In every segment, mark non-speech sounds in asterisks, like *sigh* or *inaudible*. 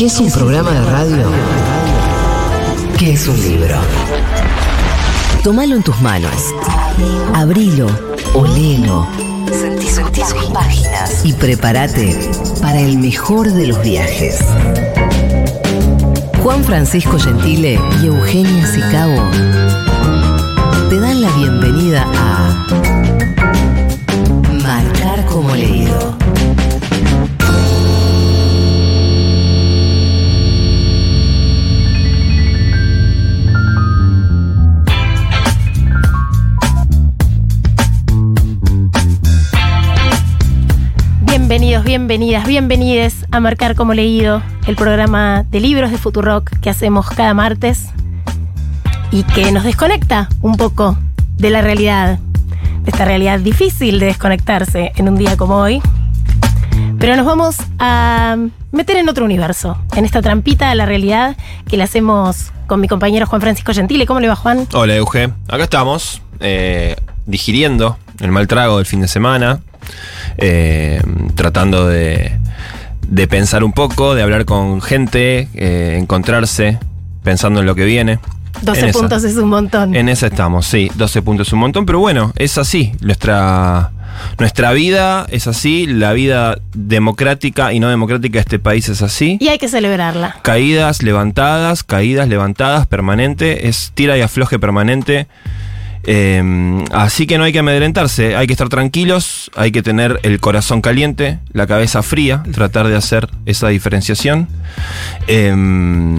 que es un programa de radio que es un libro. Tómalo en tus manos. Abrilo, olelo. Sentí, sentí sus páginas. Y prepárate para el mejor de los viajes. Juan Francisco Gentile y Eugenia Sicabo te dan la bienvenida a Marcar como leído. Bienvenidos, bienvenidas, bienvenides a Marcar como Leído, el programa de libros de Futurock que hacemos cada martes y que nos desconecta un poco de la realidad, de esta realidad difícil de desconectarse en un día como hoy. Pero nos vamos a meter en otro universo, en esta trampita de la realidad que le hacemos con mi compañero Juan Francisco Gentile. ¿Cómo le va, Juan? Hola, Euge. Acá estamos, eh, digiriendo el mal trago del fin de semana, eh, tratando de, de pensar un poco, de hablar con gente, eh, encontrarse, pensando en lo que viene. 12 En esa. puntos es un montón. En esa estamos, sí, 12 puntos es un montón, pero bueno, es así, nuestra, nuestra vida es así, la vida democrática y no democrática de este país es así. Y hay que celebrarla. Caídas, levantadas, caídas, levantadas, permanente, es tira y afloje permanente. Eh, así que no hay que amedrentarse, hay que estar tranquilos, hay que tener el corazón caliente, la cabeza fría, tratar de hacer esa diferenciación. Eh,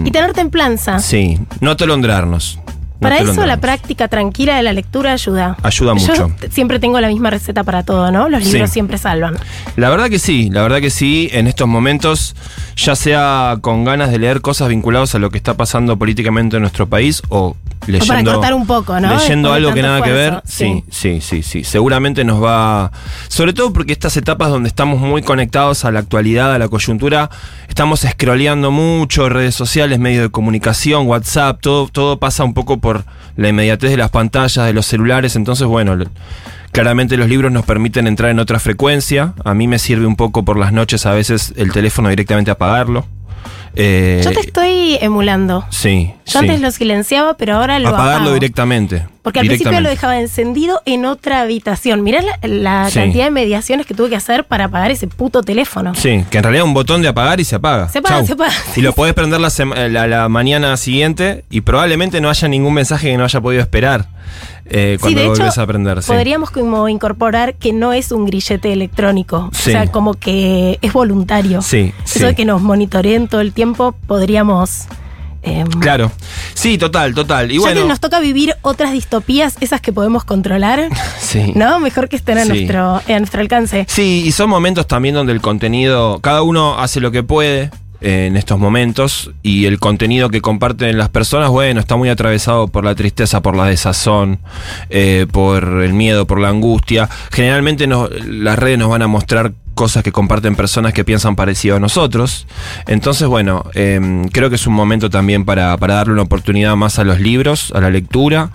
Y tener templanza. sí, no atolondrarnos. no Para eso la práctica tranquila de la lectura ayuda. Ayuda mucho. siempre tengo la misma receta para todo, ¿no? Los libros Sí. siempre salvan. La verdad que sí, la verdad que sí, en estos momentos, ya sea con ganas de leer cosas vinculadas a lo que está pasando políticamente en nuestro país o leyendo, para cortar un poco, ¿no? leyendo algo que nada que ver, sí, sí, sí, sí, seguramente nos va, sobre todo porque estas etapas donde estamos muy conectados a la actualidad, a la coyuntura, estamos scrolleando mucho, redes sociales, medios de comunicación, WhatsApp, todo, todo pasa un poco por la inmediatez de las pantallas, de los celulares, entonces bueno, Claramente los libros nos permiten entrar en otra frecuencia. A mí me sirve un poco por las noches a veces el teléfono directamente apagarlo. Eh, Yo te estoy emulando. Sí. Yo sí. antes lo silenciaba, pero ahora lo Apagarlo apago. directamente. Porque al principio lo dejaba encendido en otra habitación. Mirá la, la Sí. cantidad de mediaciones que tuve que hacer para apagar ese puto teléfono. Sí, que en realidad es un botón de apagar y se apaga. Se apaga, Chau. se apaga. Y lo *laughs* podés prender la, la mañana siguiente y probablemente no haya ningún mensaje que no haya podido esperar eh, Sí, cuando de lo hecho, volvés a prender. sí. podríamos como incorporar que no es un grillete electrónico. Sí. O sea, como que es voluntario. Sí, Eso de que nos monitoreen todo el tiempo, podríamos... em, Claro. Sí, total, total. Y ya bueno. que nos toca vivir otras distopías, esas que podemos controlar, *laughs* Sí. ¿no? Mejor que estén a, Sí. nuestro, a nuestro alcance. Sí, y son momentos también donde el contenido, cada uno hace lo que puede en estos momentos y el contenido que comparten las personas, bueno, está muy atravesado por la tristeza, por la desazón, eh, por el miedo, por la angustia. Generalmente las redes nos van a mostrar cosas que comparten personas que piensan parecido a nosotros. Entonces, bueno, eh, creo que es un momento también para, para darle una oportunidad más a los libros, a la lectura,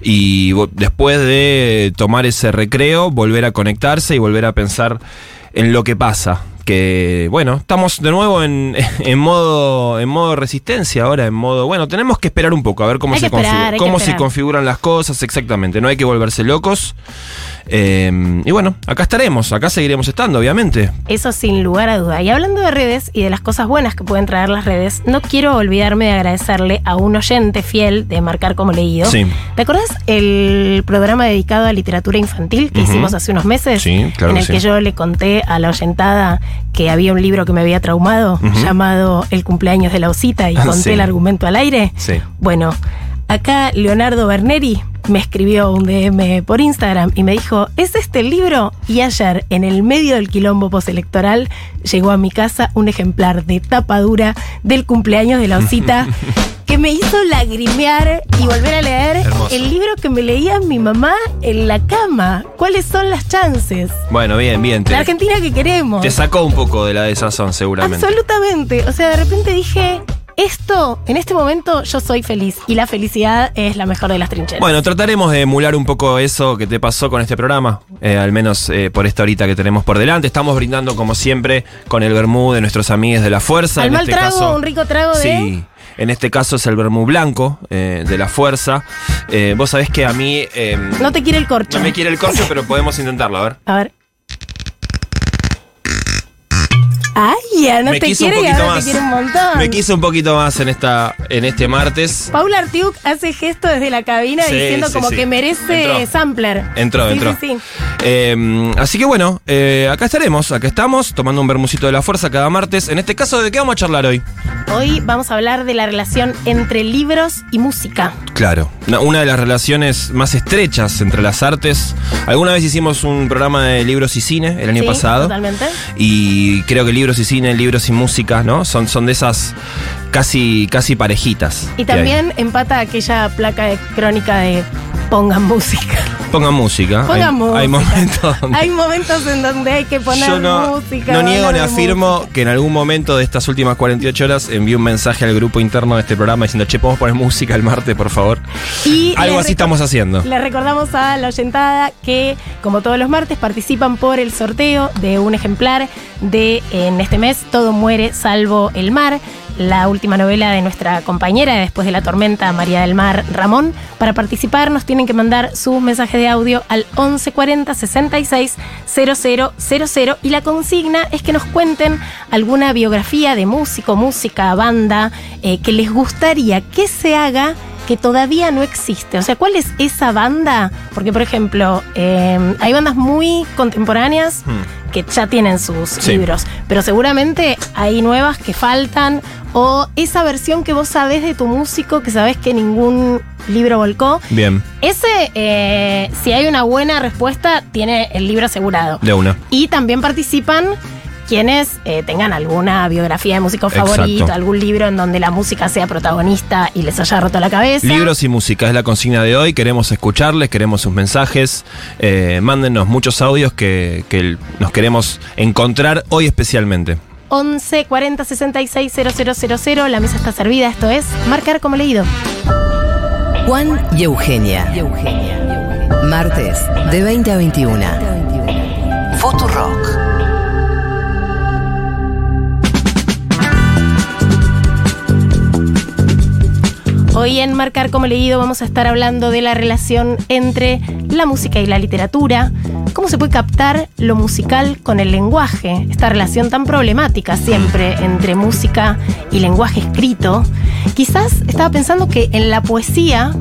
y después de tomar ese recreo, volver a conectarse y volver a pensar en lo que pasa. Que bueno, estamos de nuevo en, *laughs* en modo en modo resistencia ahora, en modo, bueno, tenemos que esperar un poco a ver cómo se esperar, cómo se configuran las cosas exactamente, no hay que volverse locos. Eh, y bueno, acá estaremos, acá seguiremos estando, obviamente. Eso sin lugar a duda. Y hablando de redes y de las cosas buenas que pueden traer las redes, no quiero olvidarme de agradecerle a un oyente fiel de Marcar como Leído. Sí. ¿Te acordás el programa dedicado a literatura infantil que hicimos hace unos meses? Sí, claro En que el sí. que yo le conté a la oyentada que había un libro que me había traumado llamado El cumpleaños de la osita y Ah, conté sí. el argumento al aire. Sí. Bueno, acá Leonardo Berneri me escribió un DM por Instagram y me dijo, ¿es este el libro? Y ayer, en el medio del quilombo postelectoral, llegó a mi casa un ejemplar de tapa dura del cumpleaños de la osita *laughs* que me hizo lagrimear y volver a leer Hermoso. el libro que me leía mi mamá en la cama. ¿Cuáles son las chances? Bueno, bien, bien. La Argentina que queremos. te sacó un poco de la desazón, seguramente. Absolutamente. O sea, de repente dije, esto, en este momento yo soy feliz y la felicidad es la mejor de las trincheras. Bueno, trataremos de emular un poco eso que te pasó con este programa, eh, al menos eh, por esta horita que tenemos por delante. Estamos brindando, como siempre, con el vermú de nuestros amigos de la fuerza. Al en mal este trago, caso, un rico trago de... Sí. En este caso es el vermú blanco eh, de la fuerza. Vos sabés que a mí eh, No te quiere el corcho. no me quiere el corcho, pero podemos intentarlo, a ver. A ver. Ay, ya no me te quiso quiere un poquito más. te quiere un montón. Me quiso un poquito más en esta en este martes. Paula Artiuk hace gesto desde la cabina Sí, diciendo sí, como sí. que merece Entró. sampler. Entró, entró. Sí, sí. Eh, así que bueno, eh, acá estaremos, acá estamos, tomando un bermucito de la fuerza cada martes. En este caso, ¿de qué vamos a charlar hoy? Hoy vamos a hablar de la relación entre libros y música. Claro, una- de las relaciones más estrechas entre las artes. Alguna vez hicimos un programa de libros y cine el año pasado. Totalmente. Y creo que libros y cine, libros y música, ¿no? Son, son de esas casi, casi parejitas. Y también empata aquella placa de crónica de pongan música. Pongan música. Pongan hay, música. hay momentos donde. Hay momentos en donde hay que poner Yo no, música. no niego ni afirmo música. que en algún momento de estas últimas 48 horas envié un mensaje al grupo interno de este programa diciendo, che, ¿podemos poner música el martes, por favor? Y Algo así estamos haciendo. Les recordamos a la oyentada que, como todos los martes, participan por el sorteo de un ejemplar de, en este mes, Todo muere salvo el mar, la última novela de nuestra compañera después de la tormenta, María del Mar Ramón. Para participar nos tienen que mandar sus mensajes de audio al 1140 66 0000 y la consigna es que nos cuenten alguna biografía de músico, música, banda, eh, que les gustaría que se haga que todavía no existe. O sea, ¿cuál es esa banda? Porque, por ejemplo, eh, hay bandas muy contemporáneas Hmm. que ya tienen sus Sí. libros, pero seguramente hay nuevas que faltan o esa versión que vos sabés de tu músico que sabés que ningún libro volcó. Bien, Ese, eh, si hay una buena respuesta, tiene el libro asegurado. de una. Y también participan quienes eh, tengan alguna biografía de músico Exacto. favorito, algún libro en donde la música sea protagonista y les haya roto la cabeza. Libros y música es la consigna de hoy. Queremos escucharles, queremos sus mensajes. Eh, mándenos muchos audios que, que nos queremos encontrar hoy especialmente. 11 40 66 000. La mesa está servida. Esto es Marcar como leído. Juan y Eugenia. Martes, de 20 a 21. Futurock. Hoy en Marcar como leído vamos a estar hablando de la relación entre la música y la literatura, cómo se puede captar lo musical con el lenguaje, esta relación tan problemática siempre entre música y lenguaje escrito. Quizás estaba pensando que en la poesía,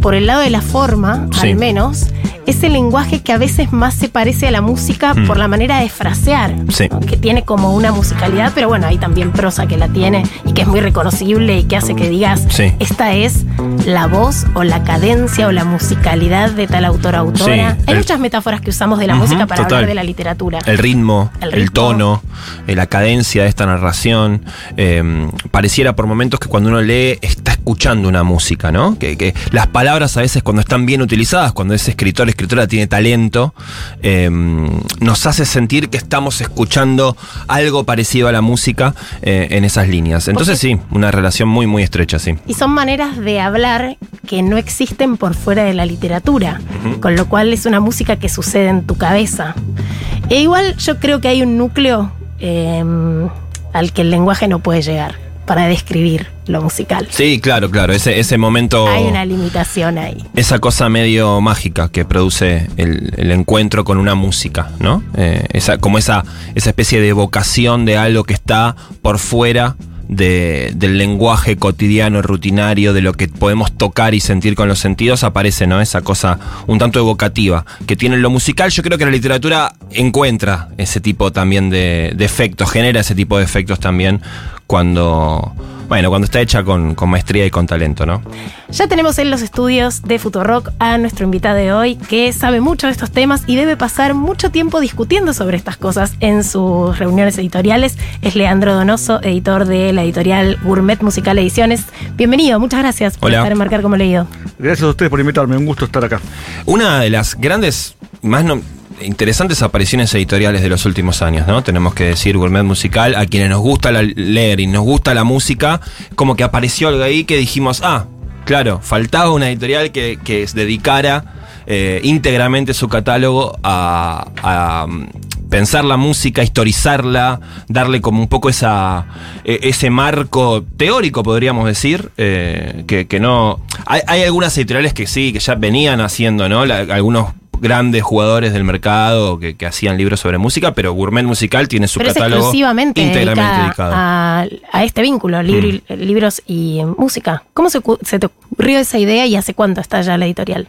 por el lado de la forma, Sí. al menos, es el lenguaje que a veces más se parece a la música Mm. por la manera de frasear, Sí. ¿no? que tiene como una musicalidad, pero bueno, hay también prosa que la tiene y que es muy reconocible y que hace que digas, Sí. esta es la voz o la cadencia o la musicalidad de tal autor o autora. Sí, Hay el- muchas metáforas que usamos de la música para total. hablar de la literatura. El ritmo, El tono, eh, la cadencia de esta narración. eh, pareciera por momentos que cuando uno lee está escuchando una música, ¿no? Que, que las palabras a veces cuando están bien utilizadas, cuando ese escritor, escritora tiene talento, eh, nos hace sentir que estamos escuchando algo parecido a la música eh, en esas líneas. Entonces sí, una relación muy, muy estrecha, sí. Y son maneras de hablar que no existen por fuera de la literatura, con lo cual es una música que sucede en tu cabeza. E igual yo creo que hay un núcleo eh, al que el lenguaje no puede llegar para describir lo musical. Sí, claro, claro, ese, ese momento... Hay una limitación ahí. esa cosa medio mágica que produce el, el encuentro con una música, ¿no? Eh, esa, como esa, esa especie de evocación de algo que está por fuera de- del lenguaje cotidiano, rutinario, de lo que podemos tocar y sentir con los sentidos, aparece, ¿no? Esa cosa un tanto evocativa que tiene lo musical. Yo creo que la literatura encuentra ese tipo también de, de efectos, genera ese tipo de efectos también cuando bueno, cuando está hecha con, con maestría y con talento, ¿no? Ya tenemos en los estudios de Futurock a nuestro invitado de hoy que sabe mucho de estos temas y debe pasar mucho tiempo discutiendo sobre estas cosas en sus reuniones editoriales. Es Leandro Donoso, editor de la editorial Gourmet Musical Ediciones. Bienvenido, muchas gracias por Hola. estar en Marcar como leído. Gracias a ustedes por invitarme, un gusto estar acá. Una de las grandes, más no- interesantes apariciones editoriales de los últimos años, ¿no? Tenemos que decir Gourmet Musical, a quienes nos gusta leer y nos gusta la música, como que apareció algo ahí que dijimos, ah, claro, faltaba una editorial que, que dedicara eh, íntegramente su catálogo a, mm, pensar la música, historizarla, darle como un poco esa, e- ese marco teórico, podríamos decir, eh, que, no... Hay, algunas editoriales que sí, que ya venían haciendo, ¿no? Algunos grandes jugadores del mercado que, que hacían libros sobre música, pero Gourmet Musical tiene su Pero es catálogo exclusivamente íntegramente dedicado. a, a este vínculo, libro y- libros y música. ¿Cómo se te ocurrió esa idea y hace cuánto está ya la editorial?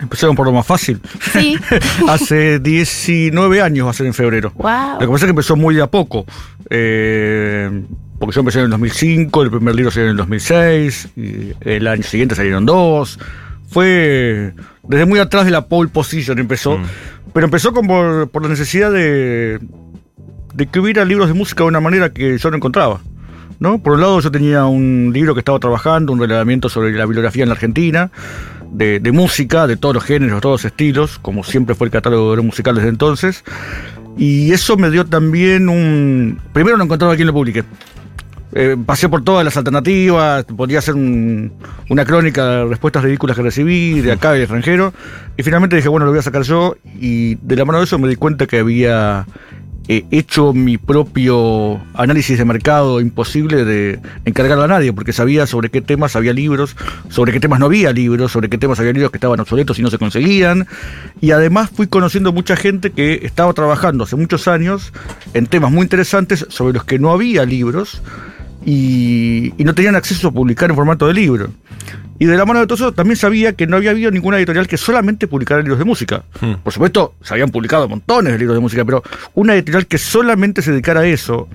Empezaron por lo más fácil. Sí. *laughs* Hace 19 años va a ser en febrero. Wow. Lo que pasa es que empezó muy de a poco. Eh, porque yo empecé en el 2005, el primer libro salió en el 2006, y el año siguiente salieron dos. Fue desde muy atrás de la pole position empezó. Mm. Pero empezó como por, por la necesidad de, de que hubiera libros de música de una manera que yo no encontraba. ¿no? Por un lado yo tenía un libro que estaba trabajando, un relevamiento sobre la bibliografía en la Argentina, de, de música, de todos los géneros, todos los estilos, como siempre fue el catálogo de musical desde entonces. Y eso me dio también un... Primero no encontraba a quién lo publique. Eh, pasé por todas las alternativas, podía hacer un- una crónica de respuestas ridículas que recibí de acá y de extranjero. Y finalmente dije, bueno, lo voy a sacar yo. Y de la mano de eso me di cuenta que había eh, hecho mi propio análisis de mercado imposible de encargarlo a nadie, porque sabía sobre qué temas había libros, sobre qué temas no había libros, sobre qué temas había libros que estaban obsoletos y no se conseguían. Y además fui conociendo mucha gente que estaba trabajando hace muchos años en temas muy interesantes sobre los que no había libros y, y no tenían acceso a publicar en formato de libro. Y de la mano de todo eso también sabía que no había habido ninguna editorial que solamente publicara libros de música. Hmm. Por supuesto, se habían publicado montones de libros de música, pero una editorial que solamente se dedicara a eso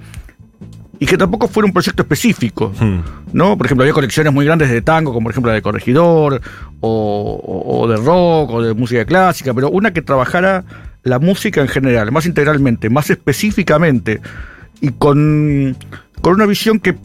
y que tampoco fuera un proyecto específico. Hmm. ¿no? Por ejemplo, había colecciones muy grandes de tango, como por ejemplo la de Corregidor, o, o- o de rock, o de música clásica, pero una que trabajara la música en general, más integralmente, más específicamente, y con, con una visión que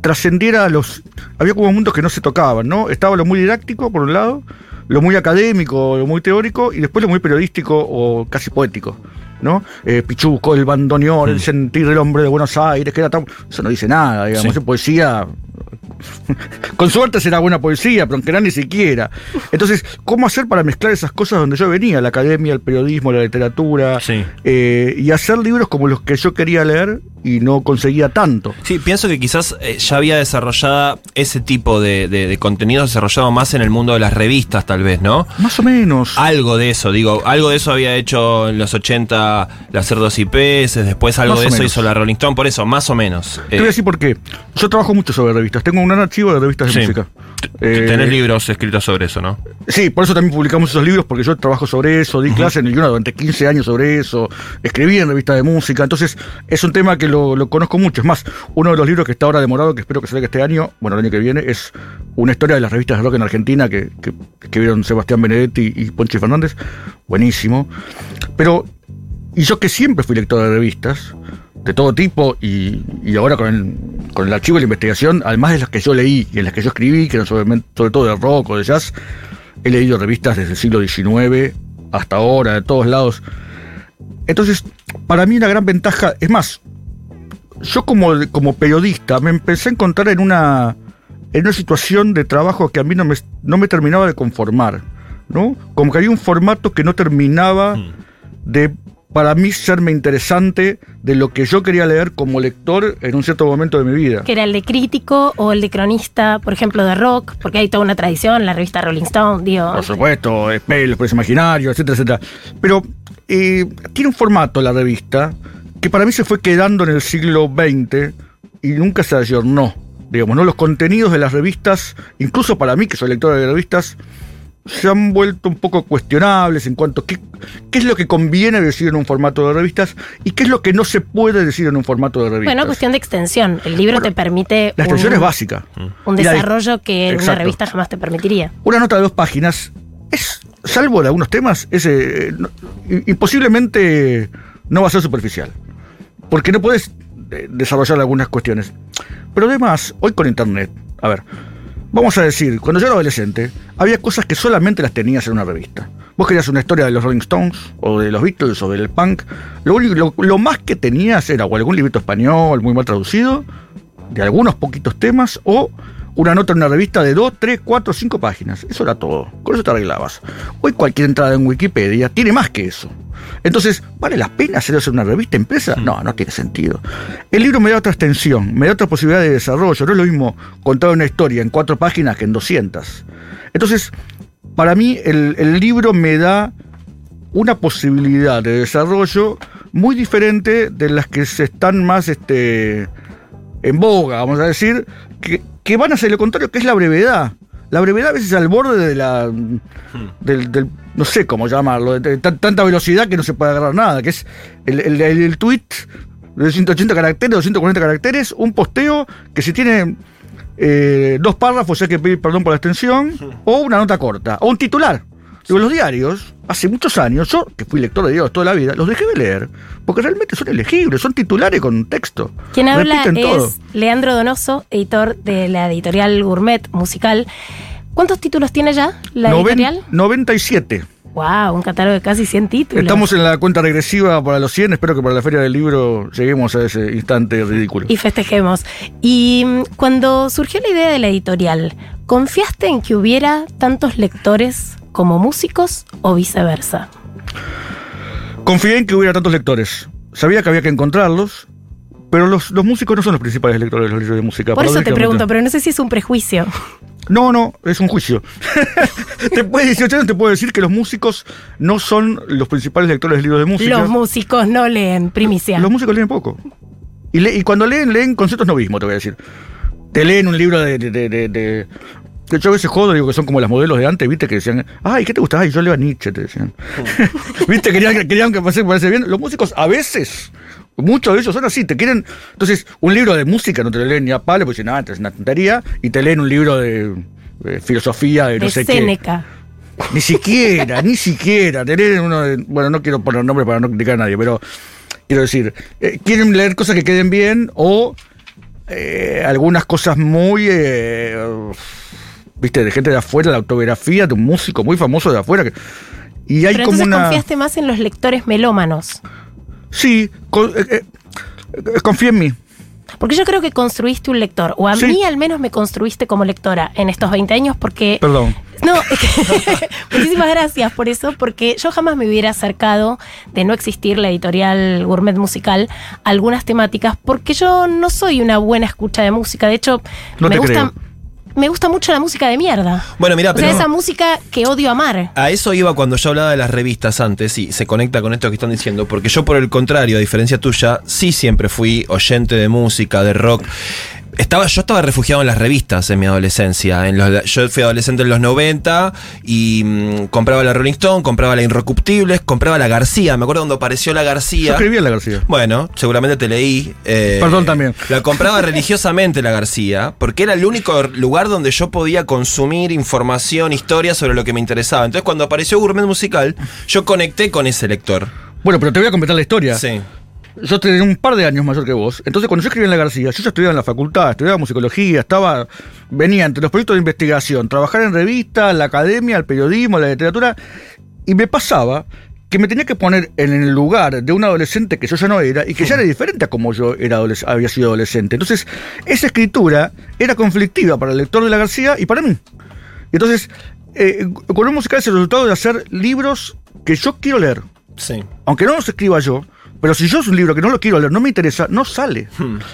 trascendiera a los... Había como mundos que no se tocaban, ¿no? Estaba lo muy didáctico, por un lado, lo muy académico, lo muy teórico, y después lo muy periodístico o casi poético. ¿no? Eh, Pichuco, el bandoneón, el sentir del hombre de Buenos Aires, que era tan... Eso no dice nada, digamos, Sí. es poesía *laughs* con suerte será buena poesía, pero en general ni siquiera. Entonces, ¿cómo hacer para mezclar esas cosas donde yo venía? La academia, el periodismo, la literatura. Sí. eh, y hacer libros como los que yo quería leer y no conseguía tanto. Sí, pienso que quizás eh, ya había desarrollada ese tipo de, de, de contenido desarrollado más en el mundo de las revistas, tal vez, ¿no? Más o menos. Algo de eso, digo, algo de eso había hecho en los 80 la Cerdos IPS, después algo Más de eso menos. hizo la Rolling Stone, por eso, más o menos. Te voy a Eh, decir por qué. Yo trabajo mucho sobre revistas. Tengo un gran archivo de revistas de sí. música. Eh, Tenés libros escritos sobre eso, ¿no? Sí, por eso también publicamos esos libros, porque yo trabajo sobre eso, di clase en el Yuna durante 15 años sobre eso, escribí en revistas de música, entonces es un tema que lo, lo conozco mucho. Es más, uno de los libros que está ahora demorado, que espero que salga este año, bueno, el año que viene, es una historia de las revistas de rock en Argentina que, que, escribieron Sebastián Benedetti y Ponchi Fernández. Buenísimo. Pero, y yo que siempre fui lector de revistas, de todo tipo, y, ahora con el, con el archivo de la investigación, además de las que yo leí y en las que yo escribí, que eran sobre, sobre todo de rock o de jazz, he leído revistas desde el siglo XIX hasta ahora, de todos lados. Entonces, para mí una gran ventaja, es más, yo como, como periodista me empecé a encontrar en una, en una situación de trabajo que a mí no me, no me terminaba de conformar, ¿no? Como que había un formato que no terminaba de, para mí, serme interesante de lo que yo quería leer como lector en un cierto momento de mi vida. Que era el de crítico o el de cronista, por ejemplo, de rock, porque hay toda una tradición, la revista Rolling Stone, digo. Por supuesto, Spell, Los Precios Imaginarios, etcétera, etcétera. Pero eh, tiene un formato la revista que para mí se fue quedando en el siglo XX y nunca se ayornó. Digamos, ¿no? Los contenidos de las revistas, incluso para mí, que soy lector de revistas, se han vuelto un poco cuestionables en cuanto a qué, qué es lo que conviene decir en un formato de revistas y qué es lo que no se puede decir en un formato de revistas. Bueno, cuestión de extensión. El libro Bueno, te permite La extensión un, es básica. un desarrollo que en una Exacto. revista jamás te permitiría. Una nota de dos páginas es, salvo de algunos temas, es eh, no- imposiblemente no va a ser superficial. Porque no puedes eh, desarrollar algunas cuestiones. Pero además, hoy con internet, a ver, vamos a decir, cuando yo era adolescente, había cosas que solamente las tenías en una revista. Vos querías una historia de los Rolling Stones, o de los Beatles, o del punk. Lo, más que tenías era o algún librito español muy mal traducido, de algunos poquitos temas, o una nota en una revista de 2, 3, 4, 5 páginas. Eso era todo. Con eso te arreglabas. Hoy cualquier entrada en Wikipedia tiene más que eso. Entonces, ¿vale la pena hacer una revista empresa? No, no tiene sentido. El libro me da otra extensión, me da otra posibilidad de desarrollo. No es lo mismo contar una historia en cuatro páginas que en 200. Entonces, para mí, el, el libro me da una posibilidad de desarrollo muy diferente de las que se están más este, en boga, vamos a decir, que, que van a hacer lo contrario, que es la brevedad. La brevedad a veces al borde de la. Del, del- no sé cómo llamarlo, de, tan- tanta velocidad que no se puede agarrar nada, que es el, el, el- el tweet de 180 caracteres, 240 caracteres, un posteo que si tiene eh, dos párrafos hay que pedir perdón por la extensión, o una nota corta, o un titular. Digo, los diarios, hace muchos años, yo que fui lector de diarios toda la vida, los dejé de leer, porque realmente son elegibles, son titulares con texto. Quien habla todo. es Leandro Donoso, editor de la editorial Gourmet Musical. ¿Cuántos títulos tiene ya la Noven- editorial? 97. Wow, un catálogo de casi 100 títulos. Estamos en la cuenta regresiva para los 100, espero que para la feria del libro lleguemos a ese instante ridículo. Y festejemos. Y mm, cuando surgió la idea de la editorial, ¿confiaste en que hubiera tantos lectores como músicos o viceversa? Confié en que hubiera tantos lectores. Sabía que había que encontrarlos, pero los, los músicos no son los principales lectores de los libros de música. Por eso te pregunto, pero no sé si es un prejuicio. *laughs* No, no, es un juicio. Después de 18 años te puedo decir que los músicos no son los principales lectores de libros de música. Los músicos no leen primicia. Los músicos leen poco. Y, le- y cuando leen, leen conceptos novismo, te voy a decir. Te leen un libro de... de, de, de- que yo a veces jodo, digo que son como las modelos de antes, viste, que decían, ay, ¿qué te gusta? Ay, yo leo a Nietzsche, te decían. *laughs* viste, querían, querían que pase, parece bien. Los músicos a veces, muchos de ellos son así, te quieren. Entonces, un libro de música no te lo leen ni a palo, porque dicen, ah, es una tontería, y te leen un libro de, de filosofía, de no sé qué. Séneca. Ni siquiera, ni siquiera. Tener uno de- bueno, no quiero poner nombre para no criticar a nadie, pero quiero decir, eh, quieren leer cosas que queden bien o eh, algunas cosas muy, eh, viste, de gente de afuera, la autobiografía de un músico muy famoso de afuera. que- y hay Pero como entonces una... confiaste más en los lectores melómanos. Sí, co- eh, eh, eh, confía en mí. Porque yo creo que construiste un lector, o a Sí. mí al menos me construiste como lectora en estos 20 años porque... Perdón. No, es que- *laughs* muchísimas gracias por eso, porque yo jamás me hubiera acercado de no existir la editorial Gourmet Musical a algunas temáticas, porque yo no soy una buena escucha de música. De hecho, No me gusta, creo. Me gusta mucho la música de mierda. Bueno, mira, O sea, pero- esa música que odio amar. A eso iba cuando yo hablaba de las revistas antes y se conecta con esto que están diciendo, porque yo por el contrario, a diferencia tuya, sí siempre fui oyente de música, de rock. Estaba, yo estaba refugiado en las revistas en mi adolescencia. En los- yo fui adolescente en los 90 y mm, compraba la Rolling Stone, compraba la Inrecuptibles, compraba la García. Me acuerdo cuando apareció la Yo García. escribí en la García. Bueno, seguramente te leí. eh, Perdón también. La compraba religiosamente la García, porque era el único lugar donde yo podía consumir información, historia sobre lo que me interesaba. Entonces, cuando apareció Gourmet Musical, yo conecté con ese lector. Bueno, pero te voy a completar la historia. Sí. Yo tenía un par de años mayor que vos. Entonces, cuando yo escribí en la García, yo ya estudiaba en la facultad, estudiaba musicología, estaba. Venía entre los proyectos de investigación, trabajar en revistas, la academia, el periodismo, la literatura. Y me pasaba que me tenía que poner en el lugar de un adolescente que yo ya no era y que ya era diferente a como yo era había sido adolescente. Entonces, esa escritura era conflictiva para el lector de la García y para mí. Entonces, eh, con un musical es el resultado de hacer libros que yo quiero leer Sí. aunque no los escriba yo, pero si yo es un libro que no lo quiero leer, no me interesa, no sale.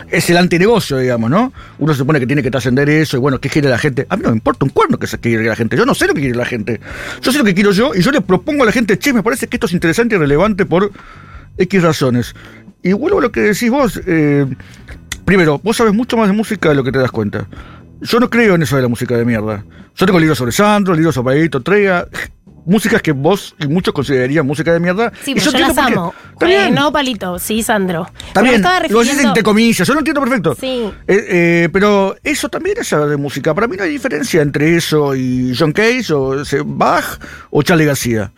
Es el antinegocio, digamos, ¿no? Uno se supone que tiene que trascender eso y bueno, ¿qué quiere la gente? A mí no me importa un cuerno que se quiere la gente. Yo no sé lo que quiere la gente. Yo sé lo que quiero yo y yo le propongo a la gente, che, me parece que esto es interesante y relevante por X razones. Y vuelvo a lo que decís vos. eh, primero, vos sabes mucho más de música de lo que te das cuenta. Yo no creo en eso de la música de mierda. Yo tengo libros sobre Sandro, libros sobre Edito Trega, músicas que vos y muchos considerarían música de mierda. Sí, pero yo, las por qué. amo. Eh, no, palito, sí, Sandro. Bien, estaba lo refiriendo- entre comillas, yo lo entiendo perfecto. Sí. Eh, eh, pero eso también es de música. Para mí no hay diferencia entre eso y John Cage o Bach o Charlie García.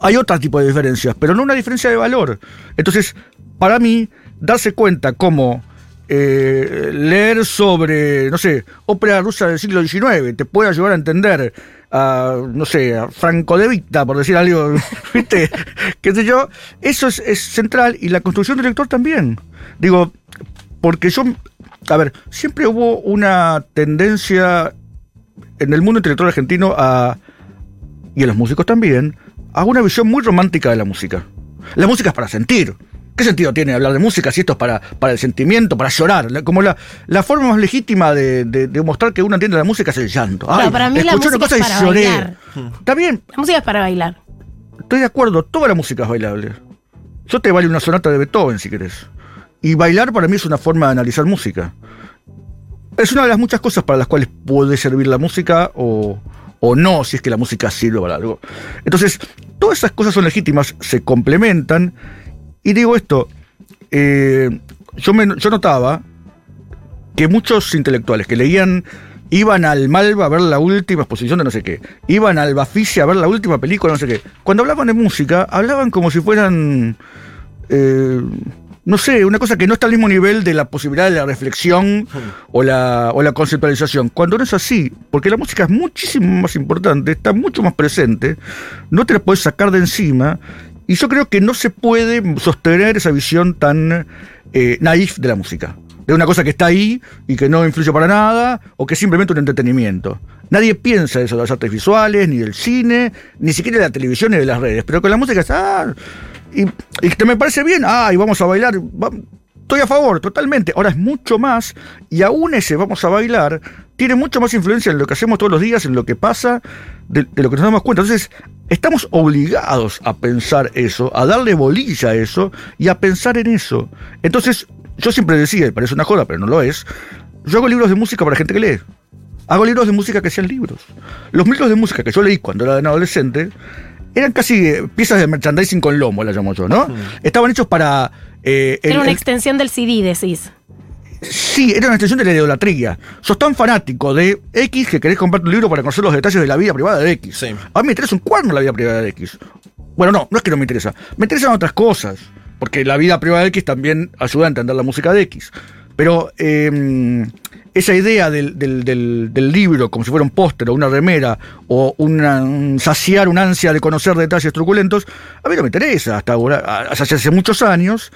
Hay otro tipo de diferencias, pero no una diferencia de valor. Entonces, para mí, darse cuenta cómo eh, leer sobre, no sé, ópera rusa del siglo XIX te puede ayudar a entender a, no sé, a Franco de Vita, por decir algo, *laughs* ¿viste? ¿Qué sé yo? Eso es, es central y la construcción del lector también. Digo, porque yo, a ver, siempre hubo una tendencia en el mundo intelectual argentino a, y en los músicos también, a una visión muy romántica de la música. La música es para sentir. ¿Qué sentido tiene hablar de música si esto es para, para el sentimiento, para llorar? La- Como la, la forma más legítima de, de- de mostrar que uno entiende la música es el llanto. Pero para mí la una música cosa es y para lloré. bailar. Está bien, La música es para bailar. Estoy de acuerdo, toda la música es bailable. Yo te bailo una sonata de Beethoven si querés. Y bailar para mí es una forma de analizar música. Es una de las muchas cosas para las cuales puede servir la música o, o no, si es que la música sirve para algo. Entonces, todas esas cosas son legítimas, se complementan. Y digo esto, eh, yo, me- yo notaba que muchos intelectuales que leían, iban al Malva a ver la última exposición de no sé qué, iban al Bafisi a ver la última película, no sé qué. Cuando hablaban de música, hablaban como si fueran, eh, no sé, una cosa que no está al mismo nivel de la posibilidad de la reflexión o la, o la conceptualización. Cuando no es así, porque la música es muchísimo más importante, está mucho más presente, no te la puedes sacar de encima. Y yo creo que no se puede sostener esa visión tan eh, naif de la música. De una cosa que está ahí y que no influye para nada, o que es simplemente un entretenimiento. Nadie piensa eso de las artes visuales, ni del cine, ni siquiera de la televisión ni de las redes. Pero con la música está. Ah, y, y te me parece bien, ah, y vamos a bailar. Estoy a favor, totalmente. Ahora es mucho más, y aún ese vamos a bailar tiene mucho más influencia en lo que hacemos todos los días, en lo que pasa, de, de lo que nos damos cuenta. Entonces, estamos obligados a pensar eso, a darle bolilla a eso y a pensar en eso. Entonces, yo siempre decía, y parece una joda, pero no lo es, yo hago libros de música para gente que lee. Hago libros de música que sean libros. Los libros de música que yo leí cuando era adolescente eran casi eh, piezas de merchandising con lomo, la llamo yo, ¿no? Estaban hechos para... eh, el- Era una el- extensión del CD, decís. Sí, era una extensión de la idolatría. Sos tan fanático de X que querés comprar un libro para conocer los detalles de la vida privada de X. Sí. A mí me interesa un cuerno la vida privada de X. Bueno, no, no es que no me interesa. Me interesan otras cosas. Porque la vida privada de X también ayuda a entender la música de X. Pero eh, esa idea del, del- del- del libro como si fuera un póster o una remera o una, un saciar una ansia de conocer detalles truculentos, a mí no me interesa hasta ahora, hasta hace muchos años.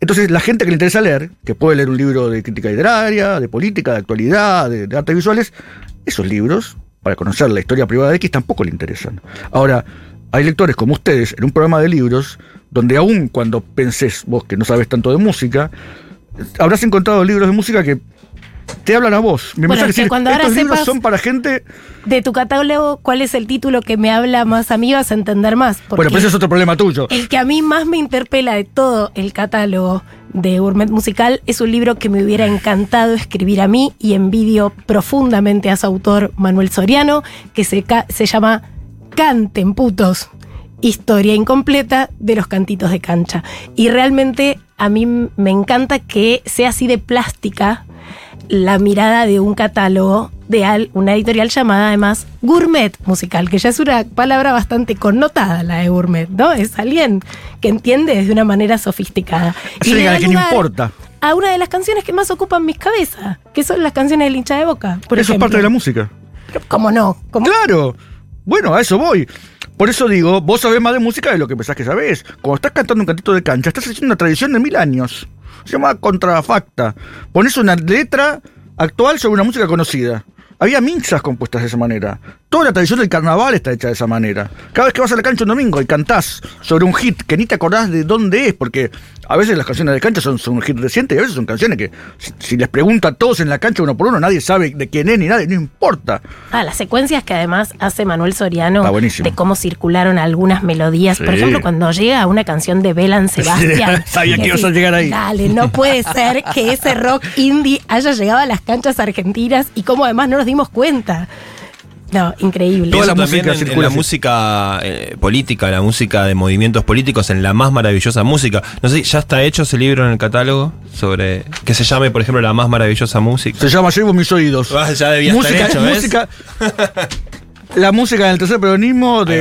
Entonces, la gente que le interesa leer, que puede leer un libro de crítica literaria, de política, de actualidad, de, de artes visuales, esos libros, para conocer la historia privada de X, tampoco le interesan. Ahora, hay lectores como ustedes en un programa de libros, donde aún cuando pensés vos que no sabes tanto de música, habrás encontrado libros de música que te hablan a vos. Me Bueno, es que decir, cuando ahora estos libros son para gente... De tu catálogo, ¿cuál es el título que me habla más a mí? Vas a entender más. Bueno, pero ese es otro problema tuyo. El que a mí más me interpela de todo el catálogo de Gourmet Musical es un libro que me hubiera encantado escribir a mí y envidio profundamente a su autor Manuel Soriano, que se, se llama Canten putos. Historia incompleta de los cantitos de cancha. Y realmente a mí me encanta que sea así de plástica la mirada de un catálogo de una editorial llamada además Gourmet Musical, que ya es una palabra bastante connotada la de gourmet, ¿no? Es alguien que entiende de una manera sofisticada. Y a lugar importa. A una de las canciones que más ocupan mis cabezas, que son las canciones del hincha de boca. Por Eso es parte de la música. ¿Cómo no? ¿Cómo? Claro. Bueno, a eso voy. Por eso digo, vos sabés más de música de lo que pensás que sabés. Cuando estás cantando un cantito de cancha, estás haciendo una tradición de mil años. Se llama contrafacta. Pones una letra actual sobre una música conocida. Había minzas compuestas de esa manera. Toda la tradición del carnaval está hecha de esa manera. Cada vez que vas a la cancha un domingo y cantás sobre un hit que ni te acordás de dónde es, porque a veces las canciones de cancha son, son un hit reciente y a veces son canciones que si, si les preguntan a todos en la cancha uno por uno, nadie sabe de quién es ni nadie, no importa. Ah, las secuencias que además hace Manuel Soriano de cómo circularon algunas melodías. Por ejemplo, cuando llega una canción de Belan *laughs* Sebastián. Sabía que ibas a llegar ahí. Dale, no puede ser que ese rock indie haya llegado a las canchas argentinas y cómo además no nos dimos cuenta. No, increíble. Toda la música en- en, circula la música eh, política, la música de movimientos políticos, en la más maravillosa música. No sé, ¿ya está hecho ese libro en el catálogo? Sobre. que se llame, por ejemplo, la más maravillosa música. Se llama Llevo mis oídos. Ah, ya debía estar música, hecho, ¿ves? música, la música del tercer peronismo de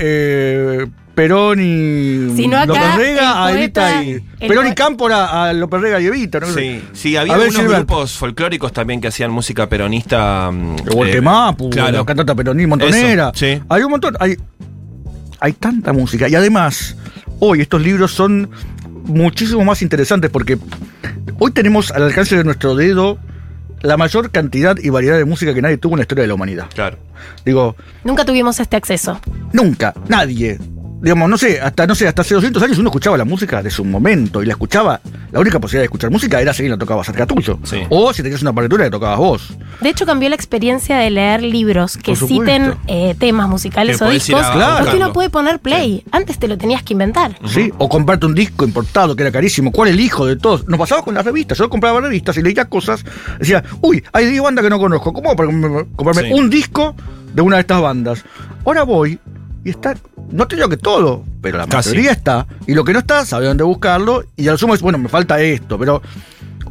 eh, Perón y Si no, acá, López Rega a Evita y. Perón y Cámpora a López Rega y Evita, ¿no? Sí, sí, había ver, algunos grupos folclóricos también que hacían música peronista. El eh, claro. la cantata peronismo, montonera. Eso, sí. Hay un montón, hay, hay tanta música. Y además, hoy estos libros son muchísimo más interesantes porque hoy tenemos al alcance de nuestro dedo la mayor cantidad y variedad de música que nadie tuvo en la historia de la humanidad. Claro. Digo, Nunca tuvimos este acceso. nunca, nadie. Digamos, no sé, hasta no sé, hasta hace 200 años uno escuchaba la música de su momento y la escuchaba. La única posibilidad de escuchar música era si alguien la tocaba cerca tuyo. Sí. O si tenías una partitura que tocabas vos. De hecho, cambió la experiencia de leer libros que citen eh, temas musicales Que o discos. Claro. Porque uno puede poner play. Antes te lo tenías que inventar. ¿Sí? O comprarte un disco importado que era carísimo. ¿Cuál el hijo de todos? Nos pasaba con las revistas. Yo compraba revistas y leía cosas. Decía, uy, hay 10 bandas que no conozco. ¿Cómo para comprarme- comprarme Sí. un disco de una de estas bandas? Ahora voy y está. No te digo que todo, pero la Casi. mayoría está. Y lo que no está, sabe dónde buscarlo. Y ya lo sumo es, bueno, me falta esto. Pero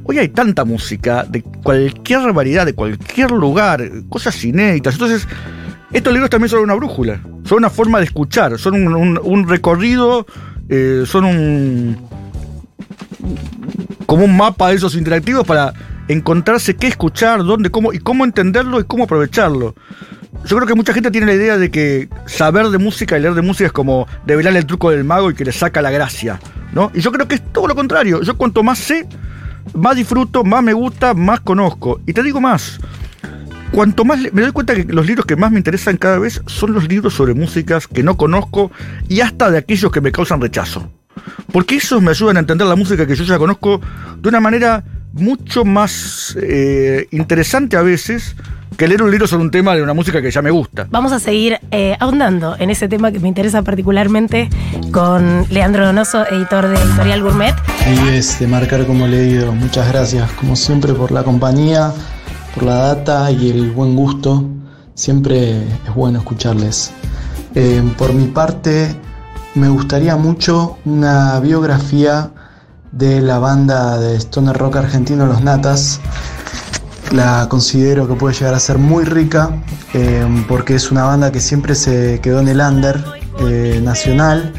hoy hay tanta música de cualquier variedad, de cualquier lugar, cosas inéditas. Entonces, estos libros también son una brújula, son una forma de escuchar, son un, un- un recorrido, eh, son un. como un mapa de esos interactivos para encontrarse qué escuchar, dónde, cómo y cómo entenderlo y cómo aprovecharlo. Yo creo que mucha gente tiene la idea de que saber de música y leer de música es como develar el truco del mago y que le saca la gracia, ¿no? Y yo creo que es todo lo contrario. Yo cuanto más sé, más disfruto, más me gusta, más conozco. Y te digo más, cuanto más me doy cuenta que los libros que más me interesan cada vez son los libros sobre músicas que no conozco y hasta de aquellos que me causan rechazo. Porque esos me ayudan a entender la música que yo ya conozco de una manera mucho más eh, interesante a veces que leer un libro sobre un tema de una música que ya me gusta. Vamos a seguir eh, ahondando en ese tema que me interesa particularmente con Leandro Donoso, editor de Editorial Gourmet. es de marcar como leído. Muchas gracias, como siempre, por la compañía, por la data y el buen gusto. Siempre es bueno escucharles. Eh, por mi parte, me gustaría mucho una biografía de la banda de stoner rock argentino Los Natas. La considero que puede llegar a ser muy rica eh, porque es una banda que siempre se quedó en el under eh, nacional.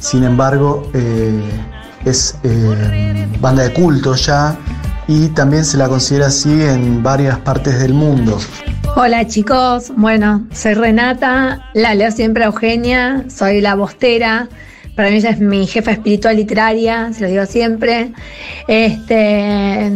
Sin embargo, eh, es banda de culto ya y también se la considera así en varias partes del mundo. Hola chicos, bueno, soy Renata, la leo siempre a Eugenia, soy la bostera, para mí ella es mi jefa espiritual literaria, se lo digo siempre. Este,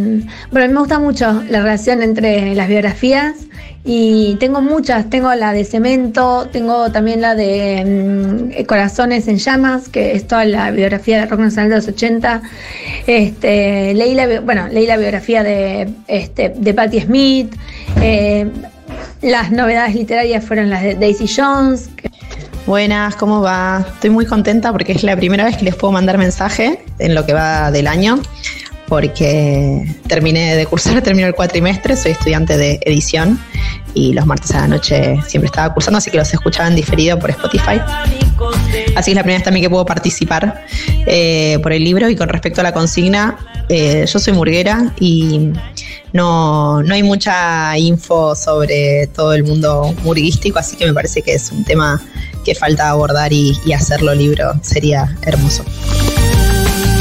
bueno, me gusta mucho la relación entre las biografías y tengo muchas, tengo la de Cemento, tengo también la de mm, Corazones en Llamas, que es toda la biografía de rock nacional de los 80. Este, leí la, bueno, leí la biografía de, este, de Patti Smith. eh, las novedades literarias fueron las de Daisy Jones. Buenas, ¿cómo va? Estoy muy contenta porque es la primera vez que les puedo mandar mensaje en lo que va del año, porque terminé de cursar, *laughs* terminé el cuatrimestre, soy estudiante de edición y los martes a la noche siempre estaba cursando, así que los escuchaba en diferido por Spotify. Así es la primera vez también que puedo participar eh, por el libro y con respecto a la consigna, eh, yo soy murguera y no, no hay mucha info sobre todo el mundo murguístico, así que me parece que es un tema que falta abordar y, y hacerlo libro sería hermoso.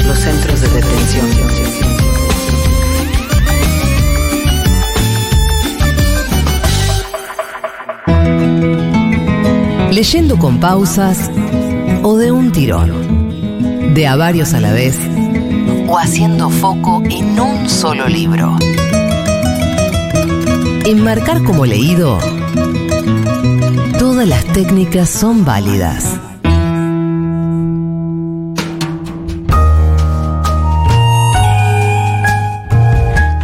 Los centros de detención. Leyendo con pausas o de un tirón. De a varios a la vez. O haciendo foco en un solo libro. Enmarcar como leído todas las técnicas son válidas.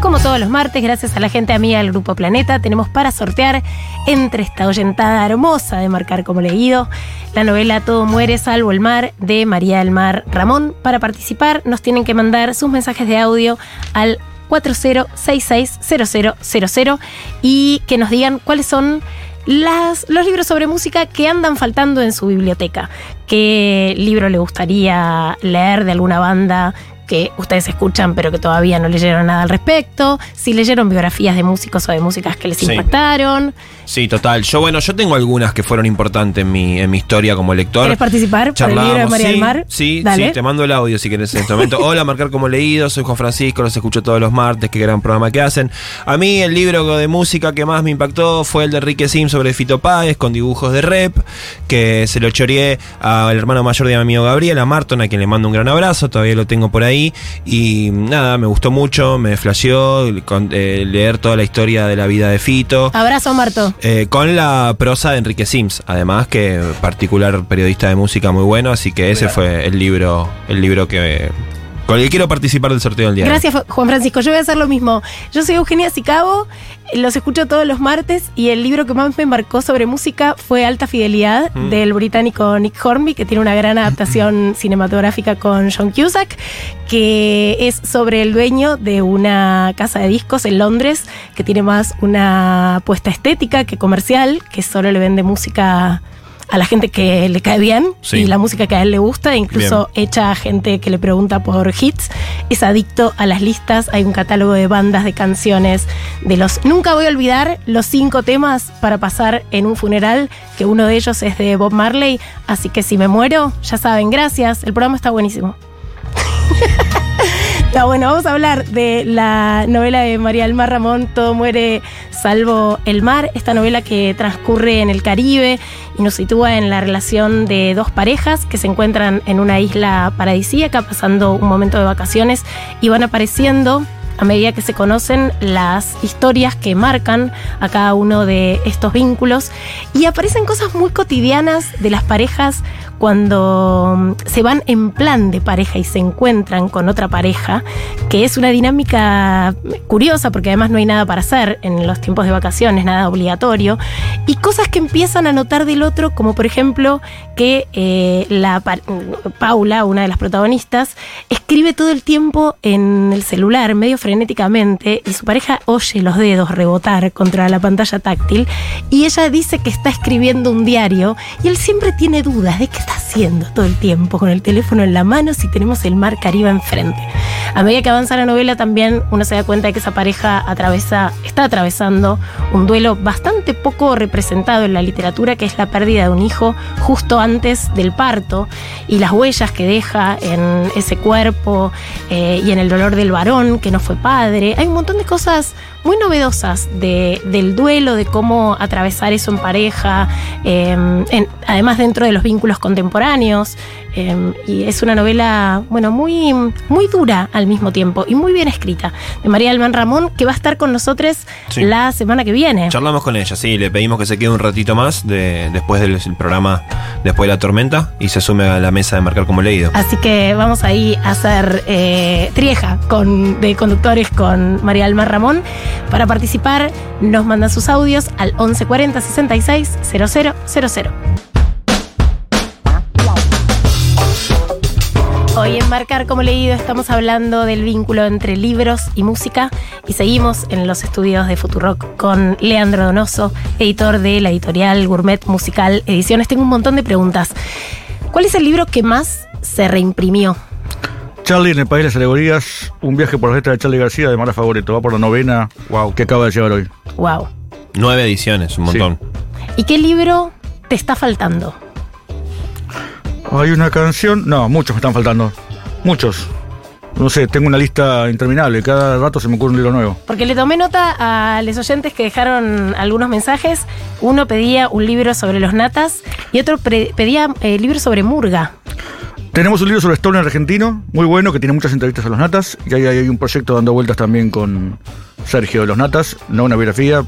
Como todos los martes, gracias a la gente amiga del Grupo Planeta, tenemos para sortear entre esta oyentada hermosa de marcar como leído la novela Todo muere salvo el mar de María del Mar Ramón. Para participar nos tienen que mandar sus mensajes de audio al 40660000 y que nos digan cuáles son las, los libros sobre música que andan faltando en su biblioteca. ¿Qué libro le gustaría leer de alguna banda que ustedes escuchan pero que todavía no leyeron nada al respecto? Si leyeron biografías de músicos o de músicas que les Sí. impactaron. Sí, total. Yo, bueno, yo tengo algunas que fueron importantes en mi, en mi historia como lector. ¿Quieres participar por el libro de María sí, del Mar? Sí, Dale. sí, te mando el audio si querés en este momento. Hola, marcar como leído, soy Juan Francisco, los escucho todos los martes, qué gran programa que hacen. A mí el libro de música que más me impactó fue el de Enrique Sim sobre Fito Páez, con dibujos de rep, que se lo choreé al hermano mayor de mi amigo Gabriel, a Marton, a quien le mando un gran abrazo, todavía lo tengo por ahí. Y nada, me gustó mucho, me flasheó con- eh, leer toda la historia de la vida de Fito. Abrazo, Marto. Eh, con la prosa de Enrique Sims, además que particular periodista de música muy bueno, así que ese fue el libro, el libro que con el que quiero participar del sorteo del día. Gracias, Juan Francisco. Yo voy a hacer lo mismo. Yo soy Eugenia Sicabo, los escucho todos los martes y el libro que más me marcó sobre música fue Alta Fidelidad Mm. del británico Nick Hornby, que tiene una gran adaptación *clears throat* cinematográfica con John Cusack, que es sobre el dueño de una casa de discos en Londres, que tiene más una apuesta estética que comercial, que solo le vende música a la gente que le cae bien Sí. y la música que a él le gusta, incluso echa a gente que le pregunta por hits. Es adicto a las listas. Hay un catálogo de bandas, de canciones, de los. Nunca voy a olvidar los cinco temas para pasar en un funeral, que uno de ellos es de Bob Marley. Así que si me muero, ya saben, gracias. El programa está buenísimo. *laughs* Bueno, vamos a hablar de la novela de María del Mar Ramón, Todo muere salvo el mar, esta novela que transcurre en el Caribe y nos sitúa en la relación de dos parejas que se encuentran en una isla paradisíaca pasando un momento de vacaciones y van apareciendo a medida que se conocen las historias que marcan a cada uno de estos vínculos. Y aparecen cosas muy cotidianas de las parejas cuando mm, se van en plan de pareja y se encuentran con otra pareja, que es una dinámica curiosa porque además no hay nada para hacer en los tiempos de vacaciones, nada obligatorio, y cosas que empiezan a notar del otro, como por ejemplo que eh, la pa- Paula, una de las protagonistas, escribe todo el tiempo en el celular, medio frenéticamente, y su pareja oye los dedos rebotar contra la pantalla táctil, y ella dice que está escribiendo un diario, y él siempre tiene dudas de qué está haciendo todo el tiempo con el teléfono en la mano si tenemos el mar Caribe enfrente. A medida que avanza la novela también uno se da cuenta de que esa pareja atraviesa, está atravesando un duelo bastante poco representado en la literatura, que es la pérdida de un hijo justo antes del parto y las huellas que deja en ese cuerpo eh, y en el dolor del varón que no fue padre. Hay un montón de cosas muy novedosas de- del duelo, de cómo atravesar eso en pareja, eh, en- además dentro de los vínculos contemporáneos. eh, y es una novela, bueno, muy, muy dura al mismo tiempo y muy bien escrita, de María Alman Ramón, que va a estar con nosotros Sí. la semana que viene. Charlamos con ella, sí, le pedimos que se quede un ratito más de, después del el programa, después de la tormenta, y se sume a la mesa de marcar como leído. Así que vamos ahí a hacer eh, trieja con, de conductores con María Alma Ramón. Para participar, nos mandan sus audios al 1140 66 000. Hoy en Marcar como leído estamos hablando del vínculo entre libros y música y seguimos en los estudios de Futurock con Leandro Donoso, editor de la editorial Gourmet Musical Ediciones. Tengo un montón de preguntas. ¿Cuál es el libro que más se reimprimió? Charlie en el País de las Alegorías, un viaje por la letra de Charlie García de Mara Favoreto, va por la novena Wow. que acaba de llegar hoy. Wow. Nueve ediciones, un Sí. montón. ¿Y qué libro te está faltando? Hay una canción, no, muchos me están faltando, muchos. No sé, tengo una lista interminable, cada rato se me ocurre un libro nuevo. Porque le tomé nota a los oyentes que dejaron algunos mensajes. Uno pedía un libro sobre los natas y otro pedía eh, libro sobre Murga. Tenemos un libro sobre Stoner argentino, muy bueno, que tiene muchas entrevistas a los Natas, y ahí hay un proyecto dando vueltas también con Sergio de los Natas, no una biografía,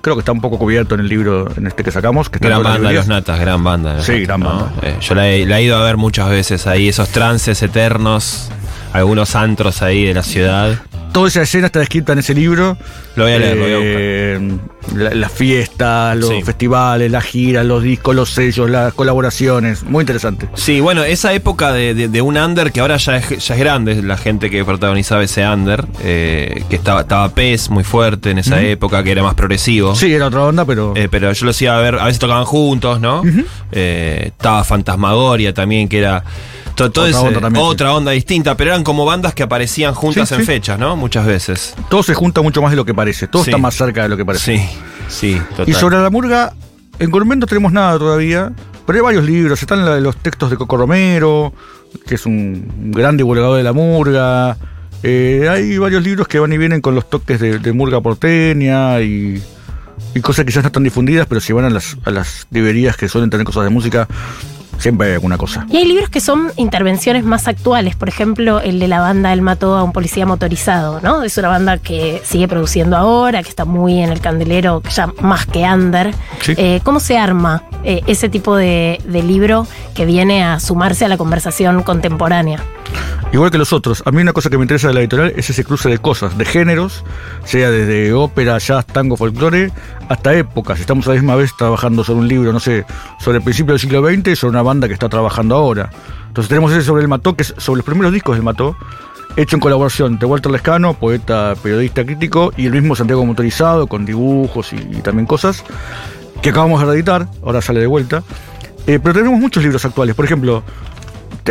creo que está un poco cubierto en el libro, en este que sacamos. Que está Gran banda, Los librerías. Natas, gran banda. Los Sí, Natas, gran banda. Eh, yo la he, la he ido a ver muchas veces ahí, esos trances eternos, algunos antros ahí de la ciudad. Toda esa escena está descrita en ese libro. Lo voy a leer, lo voy a buscar. Eh, la- las fiestas, los Sí. festivales, las giras, los discos, los sellos, las colaboraciones. Muy interesante. Sí, bueno, esa época de, de- de un under que ahora ya es, ya es grande, la gente que protagonizaba ese under, eh, que estaba, estaba Pez muy fuerte en esa época, que era más progresivo. Sí, era otra onda, pero. Eh, pero yo los iba a ver, a veces tocaban juntos, ¿no? Estaba Fantasmagoria también, que era to- todo Otra ese- onda también, sí. otra onda distinta, pero eran como bandas que aparecían juntas Sí, en sí. fechas, ¿no? Muchas veces. todo se junta mucho más de lo que parece. Todo está más cerca de lo que parece. Sí, sí, total. Y sobre la murga, en Gourmet no tenemos nada todavía, pero hay varios libros. Están los textos de Coco Romero, que es un gran divulgador de la murga. Eh, hay varios libros que van y vienen con los toques de, de murga porteña y, y cosas que quizás no están difundidas, pero si van a las, a las librerías que suelen tener cosas de música, siempre hay alguna cosa. Y hay libros que son intervenciones más actuales, por ejemplo, el de la banda El mató a un policía motorizado, ¿no? Es una banda que sigue produciendo ahora, que está muy en el candelero, que ya más que under. Sí. Eh, ¿Cómo se arma eh, ese tipo de, de libro que viene a sumarse a la conversación contemporánea? Igual que los otros, a mí una cosa que me interesa de la editorial es ese cruce de cosas, de géneros, sea desde ópera, jazz, tango, folclore, hasta épocas. Estamos a la misma vez trabajando sobre un libro, no sé, sobre el principio del siglo XX y sobre una banda que está trabajando ahora. Entonces tenemos ese sobre el Mató, que es sobre los primeros discos del Mató, hecho en colaboración de Walter Lescano, poeta, periodista, crítico, y el mismo Santiago Motorizado, con dibujos y, también cosas, que acabamos de reeditar, ahora sale de vuelta. Eh, pero tenemos muchos libros actuales, por ejemplo,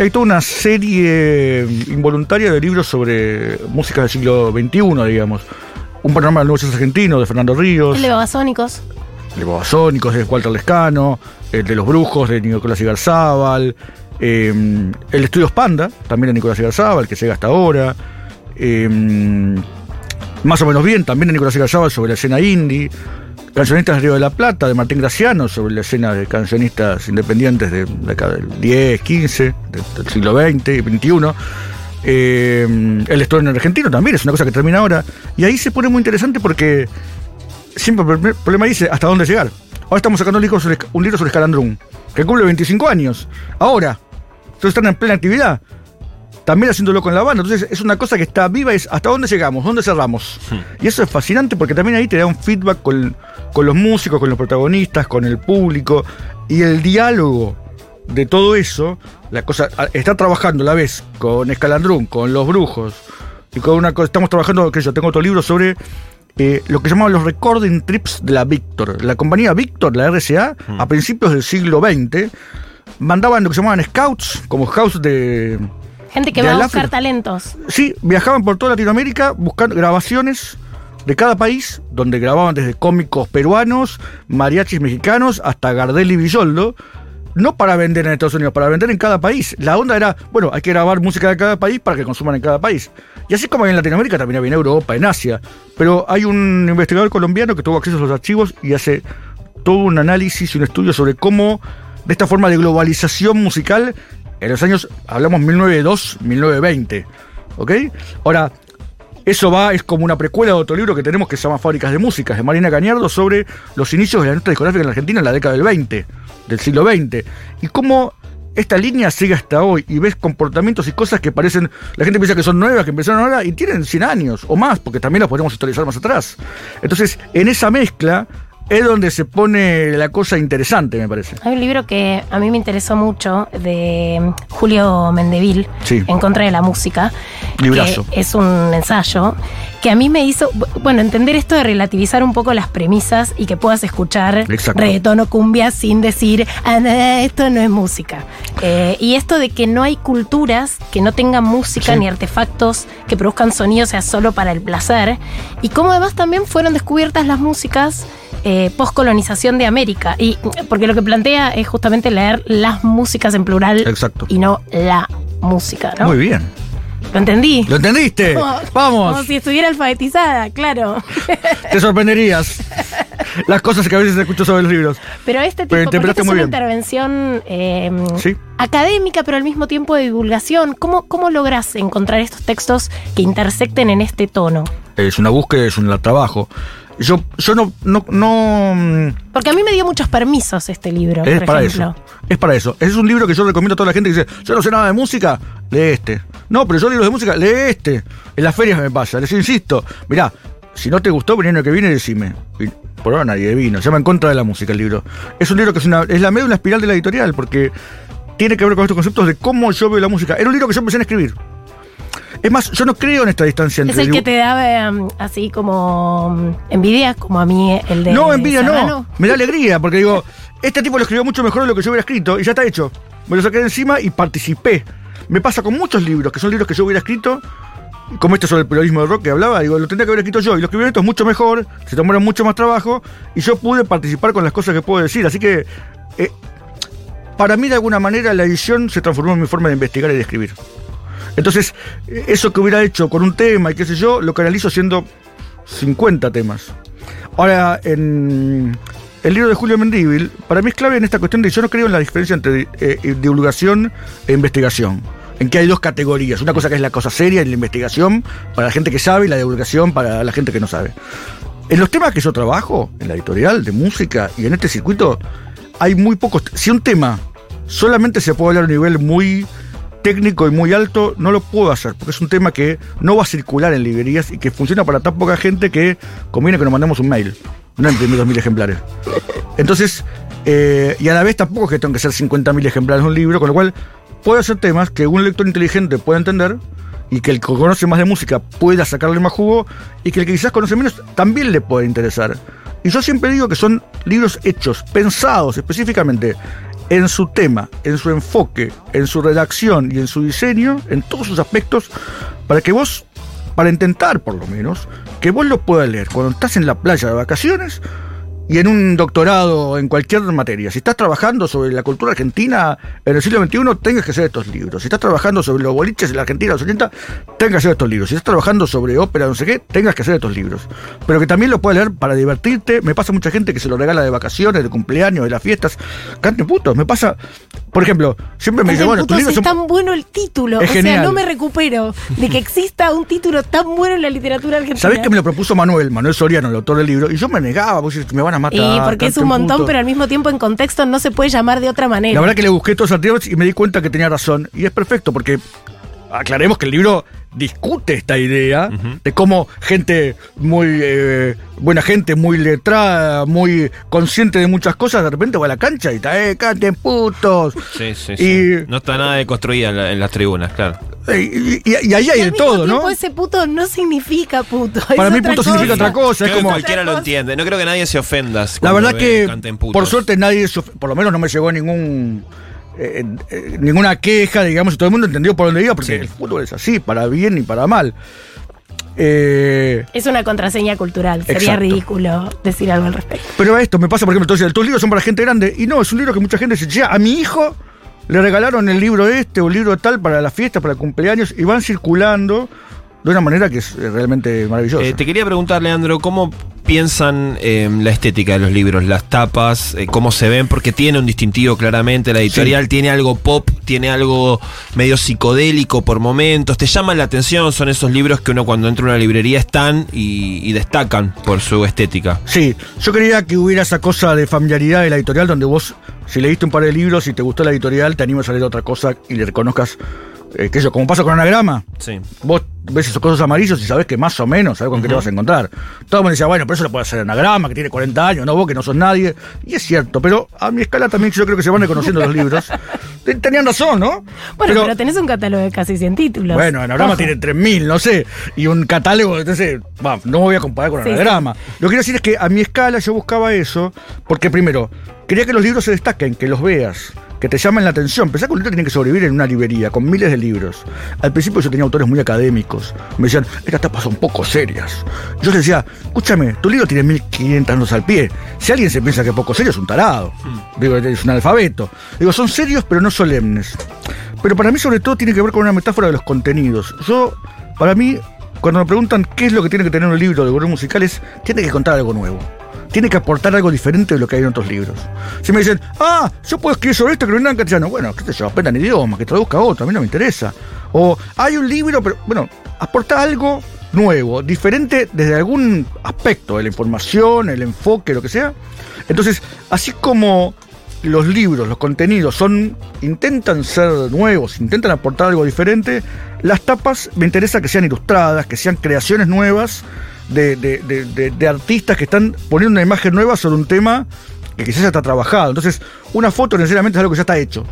hay toda una serie involuntaria de libros sobre música del siglo XXI, digamos. Un panorama del nuevo argentino de Fernando Ríos, El de Babasónicos. el de Babasónicos de Walter Lescano, el de Los Brujos de Nicolás Igarzábal, eh, el Estudios Panda, también de Nicolás Igarzábal, que llega hasta ahora. eh, más o menos bien, también de Nicolás Igarzábal sobre la escena indie. Cancionistas de Río de la Plata, de Martín Graciano, sobre la escena de cancionistas independientes de la década del 10, 15, de- del siglo XX y XXI. Eh, el en argentino también es una cosa que termina ahora. Y ahí se pone muy interesante porque siempre el problema dice hasta dónde llegar. Ahora estamos sacando un libro sobre, un libro Escalandrún, que cumple 25 años. Ahora. Entonces están en plena actividad. También haciéndolo con la banda. Entonces es una cosa que está viva, es hasta dónde llegamos, dónde cerramos. Y eso es fascinante porque también ahí te da un feedback con, con los músicos, con los protagonistas, con el público. Y el diálogo de todo eso, la cosa, está trabajando a la vez con Escalandrún, con los brujos, y con una cosa, estamos trabajando, que yo tengo otro libro sobre eh, lo que llamaban los recording trips de la Victor. La compañía Victor, la RCA, a principios del siglo XX, mandaban lo que llamaban scouts, como scouts de... Gente que va a buscar África. talentos. Sí, viajaban por toda Latinoamérica buscando grabaciones de cada país, donde grababan desde cómicos peruanos, mariachis mexicanos, hasta Gardel y Villoldo, no para vender en Estados Unidos, para vender en cada país. La onda era, bueno, hay que grabar música de cada país para que consuman en cada país. Y así como en Latinoamérica, también había en Europa, en Asia. Pero hay un investigador colombiano que tuvo acceso a los archivos y hace todo un análisis y un estudio sobre cómo, de esta forma de globalización musical, en los años, hablamos 1902, 1920. ¿Ok? Ahora, eso va, es como una precuela de otro libro que tenemos que se llama Fábricas de Músicas, de Marina Cañardo, sobre los inicios de la industria discográfica en la Argentina en la década del 20, del siglo XX. Y cómo esta línea sigue hasta hoy y ves comportamientos y cosas que parecen, la gente piensa que son nuevas, que empezaron ahora y tienen 100 años o más, porque también las podemos historizar más atrás. Entonces, en esa mezcla es donde se pone la cosa interesante, me parece. Hay un libro que a mí me interesó mucho de Julio Mendevil, Sí. En contra de la música. Librazo. que es un ensayo que a mí me hizo, bu- bueno, entender esto de relativizar un poco las premisas y que puedas escuchar Exacto. reggaetón o cumbia sin decir, ah, esto no es música. Eh, y esto de que no hay culturas que no tengan música Sí. ni artefactos que produzcan sonido, sea solo para el placer. Y cómo además también fueron descubiertas las músicas eh, postcolonización de América. Y porque lo que plantea es justamente leer las músicas en plural Exacto. y no la música, ¿no? Muy bien. ¿Lo entendí? ¿Lo entendiste? *laughs* Como- Vamos. Como si estuviera alfabetizada, claro. *laughs* Te sorprenderías. Las cosas que a veces escucho sobre los libros. Pero este tipo Pero porque interpretaste esta es muy una bien. intervención eh, Sí. académica, pero al mismo tiempo de divulgación. ¿Cómo, ¿Cómo logras encontrar estos textos que intersecten en este tono? Es una búsqueda, es un trabajo. Yo, yo no, no, no mm, Porque a mí me dio muchos permisos este libro, es por para ejemplo. eso. Es para eso. Es un libro que yo recomiendo a toda la gente que dice, yo no sé nada de música, lee este. No, pero yo libros de música, lee este. En las ferias me pasa, les insisto. Mirá, si no te gustó, año que viene decime. Por ahora nadie vino. Se llama En contra de la música el libro. Es un libro que es, una, es la médula espiral de la editorial, porque tiene que ver con estos conceptos de cómo yo veo la música. Era un libro que yo empecé a escribir. Es más, yo no creo en esta distancia Es entre el que te da em, así como mm, envidia, como a mí el de No, envidia no. Me da alegría, porque digo, este tipo lo escribió mucho mejor de lo que yo hubiera escrito y ya está hecho. Me lo saqué de encima y participé. Me pasa con muchos libros, que son libros que yo hubiera escrito, como este sobre el periodismo de rock que hablaba, digo, lo tendría que haber escrito yo. Y lo escribieron estos mucho mejor, se tomaron mucho más trabajo y yo pude participar con las cosas que puedo decir. Así que, eh, para mí, de alguna manera, la edición se transformó en mi forma de investigar y de escribir. Entonces, eh, eso que hubiera hecho con un tema y qué sé yo, lo canalizo haciendo 50 temas. Ahora, en el libro de Julio Mendívil, para mí es clave en esta cuestión de yo no creo en la diferencia entre eh, divulgación e investigación. En que hay dos categorías. Una cosa que es la cosa seria y la investigación para la gente que sabe y la divulgación para la gente que no sabe. En los temas que yo trabajo, en la editorial de música y en este circuito, hay muy pocos. Si un tema solamente se puede hablar a un nivel muy técnico y muy alto, no lo puedo hacer, porque es un tema que no va a circular en librerías y que funciona para tan poca gente que conviene que nos mandemos un mail, no imprimir 2.000 ejemplares. Entonces, eh, y a la vez tampoco es que tengo que hacer 50.000 ejemplares de un libro, con lo cual puedo hacer temas que un lector inteligente pueda entender y que el que conoce más de música pueda sacarle más jugo y que el que quizás conoce menos también le pueda interesar. Y yo siempre digo que son libros hechos, pensados específicamente en su tema, en su enfoque, en su redacción y en su diseño, en todos sus aspectos, para que vos, para intentar por lo menos, que vos lo puedas leer. Cuando estás en la playa de vacaciones y en un doctorado en cualquier materia. Si estás trabajando sobre la cultura argentina en el siglo XXI, tengas que hacer estos libros. Si estás trabajando sobre los boliches en la Argentina de los 80, tengas que hacer estos libros. Si estás trabajando sobre ópera, no sé qué, tengas que hacer estos libros. Pero que también lo puedas leer para divertirte. Me pasa mucha gente que se lo regala de vacaciones, de cumpleaños, de las fiestas. Cante putos. Me pasa, por ejemplo, siempre me dice, bueno, tus libros es son... tan bueno el título. Es o genial. sea, no me recupero de que exista un título tan bueno en la literatura argentina. ¿Sabés que me lo propuso Manuel, Manuel Soriano, el autor del libro? Y yo me negaba, vos me van a matar. Y porque es un montón, pero al mismo tiempo en contexto no se puede llamar de otra manera. La verdad que le busqué todos los artículos y me di cuenta que tenía razón. Y es perfecto, porque aclaremos que el libro discute esta idea de cómo gente muy eh, buena gente, muy letrada, muy consciente de muchas cosas, de repente va a la cancha y está, eh, canten putos. Sí, sí, Y- sí. No está nada deconstruida en, la- en las tribunas, claro. Y, y- y ahí hay Y de todo, ¿no? Ese puto no significa puto. Para es mí puto significa otra cosa. Es que como, cualquiera lo entiende. No creo que nadie se ofenda. la verdad ve que, por suerte, nadie, se por lo menos no me llegó ningún eh, eh, ninguna queja, digamos, y todo el mundo entendió por dónde iba, porque Sí. el fútbol es así, para bien y para mal. Eh, Es una contraseña cultural. Sería Exacto. ridículo decir algo al respecto. Pero a esto me pasa, por ejemplo, entonces, tus libros son para gente grande. Y no, es un libro que mucha gente dice, "Che, a mi hijo le regalaron el libro este o el libro tal para la fiesta, para el cumpleaños, y van circulando de una manera que es eh, realmente maravillosa. Eh, te quería preguntar, Leandro, ¿cómo piensan eh, la estética de los libros, las tapas, eh, cómo se ven? Porque tiene un distintivo claramente, la editorial tiene algo pop, tiene algo medio psicodélico por momentos, te llaman la atención, son esos libros que uno cuando entra a una librería están y, y destacan por su estética. Sí, yo quería que hubiera esa cosa de familiaridad de la editorial donde vos, si leíste un par de libros y te gustó la editorial, te animas a leer otra cosa y le reconozcas, eh, que eso, como pasa con anagrama. Sí. Vos ves esos cosas amarillos y sabés que más o menos sabés con qué te vas a encontrar. Todo el mundo decía, bueno, pero eso lo puede hacer anagrama, que tiene 40 años, no vos que no sos nadie. Y es cierto, pero a mi escala también yo creo que se van reconociendo los libros. *laughs* Ten- Tenían razón, ¿no? Bueno, pero, tenés un catálogo de casi 100 títulos. Bueno, Anagrama Ojo. tiene 3.000, no sé. Y un catálogo, entonces, va, no me voy a comparar con Sí, Anagrama. Lo que quiero decir es que a mi escala yo buscaba eso, porque primero, quería que los libros se destaquen, que los veas, que te llamen la atención. Pensá que un libro tiene que sobrevivir en una librería con miles de libros. Al principio yo tenía autores muy académicos. Me decían, estas tapas son poco serias. Yo les decía, escúchame, tu libro tiene 1.500 años al pie. Si alguien se piensa que es poco serio, es un tarado. Digo, es un alfabeto. Digo, son serios pero no solemnes. Pero para mí sobre todo tiene que ver con una metáfora de los contenidos. Yo, para mí, cuando me preguntan qué es lo que tiene que tener un libro de gobierno musicales, tiene que contar algo nuevo. Tiene que aportar algo diferente de lo que hay en otros libros. Si me dicen, ah, yo puedo escribir sobre esto que no en castellano, bueno, qué sé yo, aprendan idioma, que traduzca otro, a mí no me interesa. O hay un libro, pero bueno, aporta algo nuevo, diferente desde algún aspecto de la información, el enfoque, lo que sea. Entonces, así como los libros, los contenidos son intentan ser nuevos, intentan aportar algo diferente, las tapas me interesa que sean ilustradas, que sean creaciones nuevas de, de- de- de- artistas que están poniendo una imagen nueva sobre un tema que quizás ya está trabajado. Entonces, una foto necesariamente es algo que ya está hecho.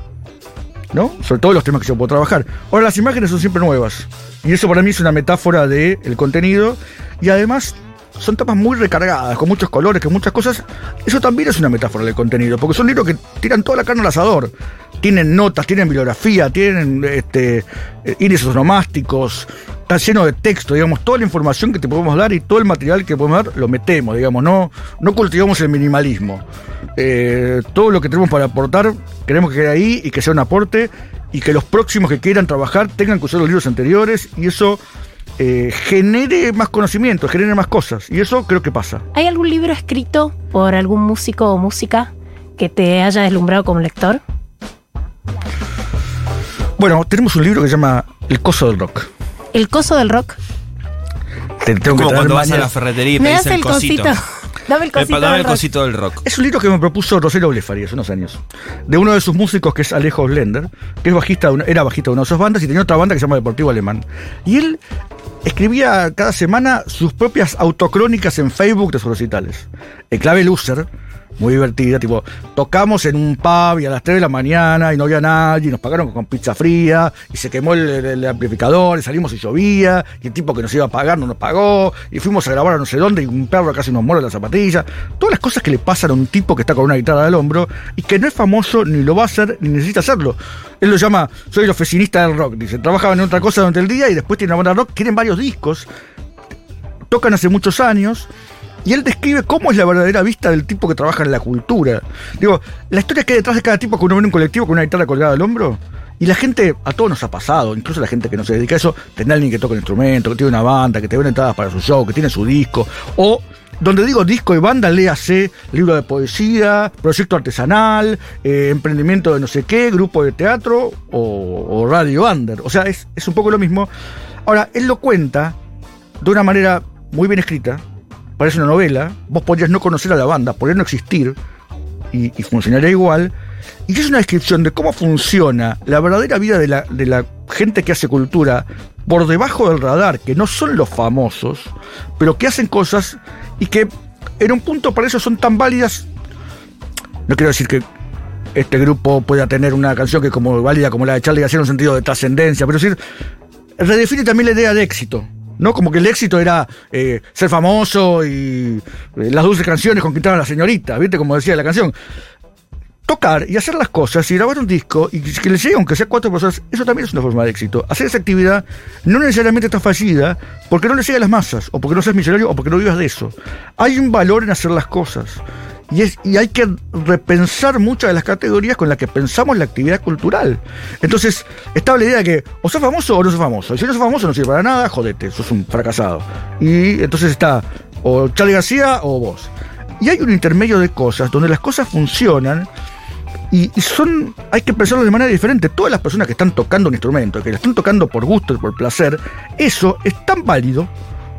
¿no? Sobre todo los temas que yo puedo trabajar. Ahora, las imágenes son siempre nuevas. Y eso para mí es una metáfora del contenido. Y además son tapas muy recargadas, con muchos colores, con muchas cosas. Eso también es una metáfora del contenido, porque son libros que tiran toda la carne al asador. Tienen notas, tienen bibliografía, tienen este, índices onomásticos, está lleno de texto, digamos, toda la información que te podemos dar y todo el material que podemos dar lo metemos, digamos, no, no cultivamos el minimalismo. Eh, todo lo que tenemos para aportar, queremos que quede ahí y que sea un aporte y que los próximos que quieran trabajar tengan que usar los libros anteriores y eso eh, genere más conocimiento, genere más cosas. Y eso creo que pasa. ¿Hay algún libro escrito por algún músico o música que te haya deslumbrado como lector? Bueno, tenemos un libro que se llama El Coso del Rock. El coso del rock. Te- tengo que Como traer cuando vas a la ferretería y Me pedís das el cosito. *laughs* Dame el cosito. Dame del el rock. cosito del rock. Es un libro que me propuso Rosero Blefari hace unos años. De uno de sus músicos que es Alejo Slender, que es bajista de una- era bajista de una de sus bandas y tenía otra banda que se llama Deportivo Alemán. Y él escribía cada semana sus propias autocrónicas en Facebook de sus recitales. En clave loser, muy divertida, tipo, tocamos en un pub y a las 3 de la mañana y no había nadie, y nos pagaron con pizza fría, y se quemó el, amplificador, y salimos y llovía, y el tipo que nos iba a pagar no nos pagó, y fuimos a grabar a no sé dónde, y un perro casi nos muere la zapatilla. Todas las cosas que le pasan a un tipo que está con una guitarra al hombro, y que no es famoso, ni lo va a hacer, ni necesita hacerlo. Él lo llama, soy el oficinista del rock, dice, trabajaban en otra cosa durante el día, y después tiene una banda rock, tienen varios discos, tocan hace muchos años. Y él describe cómo es la verdadera vista del tipo que trabaja en la cultura. Digo, la historia que hay detrás de cada tipo que uno ve en un colectivo con una guitarra colgada al hombro. Y la gente, a todos nos ha pasado, incluso la gente que no se dedica a eso, tener alguien que toca un instrumento, que tiene una banda, que te ven entradas para su show, que tiene su disco. O, donde digo disco y banda, léase libro de poesía, proyecto artesanal, eh, emprendimiento de no sé qué, grupo de teatro o, o radio under. O sea, es, es un poco lo mismo. Ahora, él lo cuenta de una manera muy bien escrita, parece una novela, vos podrías no conocer a la banda, podría no existir y, funcionaría igual. Y es una descripción de cómo funciona la verdadera vida de la, de la gente que hace cultura por debajo del radar, que no son los famosos, pero que hacen cosas y que en un punto para eso son tan válidas. No quiero decir que este grupo pueda tener una canción que como válida como la de Charlie García en un sentido de trascendencia, pero es redefine también la idea de éxito. ¿No? Como que el éxito era eh, ser famoso y eh, las dulces canciones conquistaban a la señorita, ¿viste? Como decía la canción. Tocar y hacer las cosas y grabar un disco y que le llegue aunque sea cuatro personas, eso también es una forma de éxito. Hacer esa actividad no necesariamente está fallida porque no le llega las masas, o porque no seas millonario, o porque no vivas de eso. Hay un valor en hacer las cosas. Y, es, y hay que repensar muchas de las categorías con las que pensamos la actividad cultural. Entonces, estaba la idea de que o sos famoso o no sos famoso. Y si no sos famoso no sirve para nada, jodete, sos un fracasado. Y entonces está o Charlie García o vos. Y hay un intermedio de cosas donde las cosas funcionan y, son, hay que pensarlo de manera diferente. Todas las personas que están tocando un instrumento, que lo están tocando por gusto por placer, eso es tan válido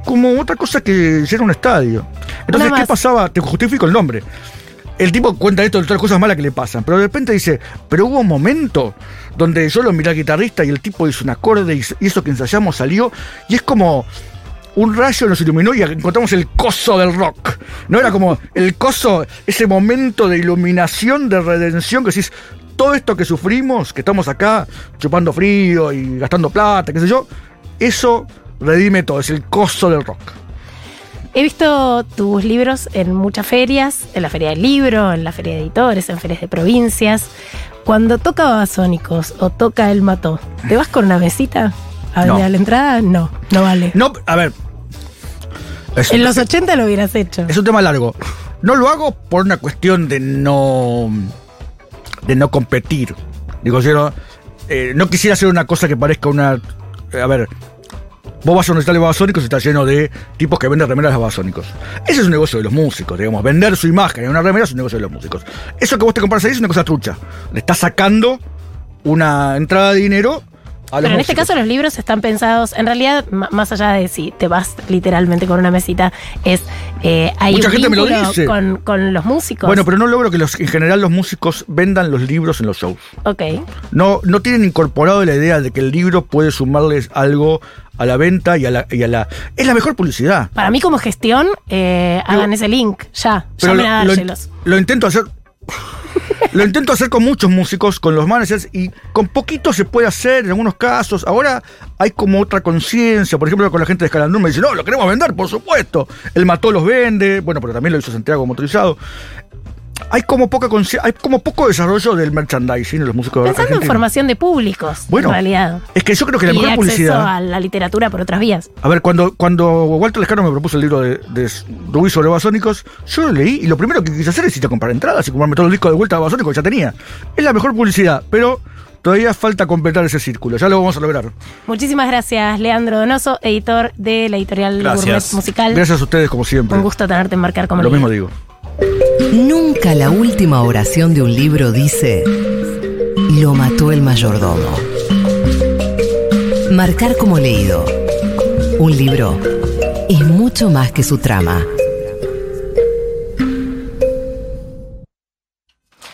como otra cosa que llena un estadio. Entonces, ¿qué pasaba? Te justifico el nombre. El tipo cuenta esto de todas las cosas malas que le pasan, pero de repente dice, pero hubo un momento donde yo lo miré al guitarrista y el tipo hizo un acorde y y eso que ensayamos salió, y es como un rayo nos iluminó y encontramos el coso del rock. No era como el coso, ese momento de iluminación, de redención, que decís, todo esto que sufrimos, que estamos acá chupando frío y gastando plata, qué sé yo, eso redime todo, es el coso del rock. He visto tus libros en muchas ferias, en la feria del libro, en la feria de editores, en ferias de provincias. Cuando toca Babasónicos o toca El Mató, ¿te vas con una mesita a, No. a la entrada? No, no vale. No, a ver. En los 80 lo hubieras hecho. es un tema largo. No lo hago por una cuestión de no. de no competir. Digo, yo no, eh, no quisiera hacer una cosa que parezca una. a ver. Vos vas a un recital de babasónicos y está lleno de tipos que venden remeras de babasónicos. Ese es un negocio de los músicos, digamos. Vender su imagen en una remera es un negocio de los músicos. Eso que vos te compras ahí es una cosa trucha. Le estás sacando una entrada de dinero a los Pero en este caso los libros están pensados, en realidad, más allá de si te vas literalmente con una mesita, es eh, hay Mucha un gente me lo dice. Con, con los músicos. Bueno, pero no logro que los, en general los músicos vendan los libros en los shows. Ok. No, no tienen incorporado la idea de que el libro puede sumarles algo a la venta y a la, y a la. Es la mejor publicidad. Para mí como gestión, eh, hagan ese link, ya, Pero llamen lo, a lo- lo intento hacer. *laughs* Lo intento hacer con muchos músicos, con los managers, y con poquito se puede hacer en algunos casos. Ahora hay como otra conciencia, por ejemplo, con la gente de Escalandrum me dice, no, lo queremos vender, por supuesto. El Mató los vende, bueno, pero también lo hizo Santiago Motorizado. Hay como poca conciencia, hay como poco desarrollo del merchandising de los músicos Pensando en formación de públicos, Bueno, en realidad. Es que yo creo que la y de mejor acceso publicidad. a la literatura por otras vías. A ver, cuando, cuando Walter Lescano me propuso el libro de, de Rubí sobre Babasónicos, yo lo leí y lo primero que quise hacer es ir a comprar entradas y comprarme todo el disco de vuelta de Babasónicos que ya tenía. Es la mejor publicidad, pero todavía falta completar ese círculo. Ya lo vamos a lograr. Muchísimas gracias, Leandro Donoso, editor de la editorial Gracias. Gourmet Musical. Gracias a ustedes, como siempre. Un gusto tenerte en Marcar como Lo mismo digo. Nunca la última oración de un libro dice, lo mató el mayordomo. Marcar como leído. Un libro es mucho más que su trama.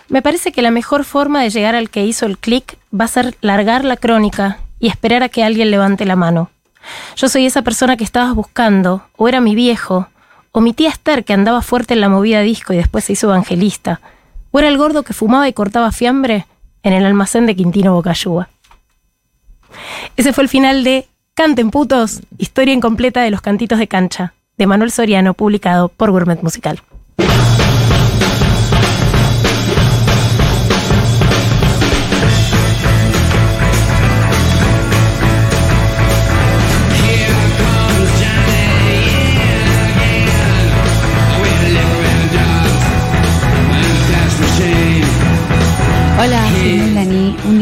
Me parece que la mejor forma de llegar al que hizo el clic va a ser largar la crónica y esperar a que alguien levante la mano. Yo soy esa persona que estabas buscando, o era mi viejo, o mi tía Esther que andaba fuerte en la movida disco y después se hizo evangelista, o era el gordo que fumaba y cortaba fiambre en el almacén de Quintino Bocayúa. Ese fue el final de Canten putos, historia incompleta de los cantitos de cancha, de Manuel Soriano, publicado por Gourmet Musical.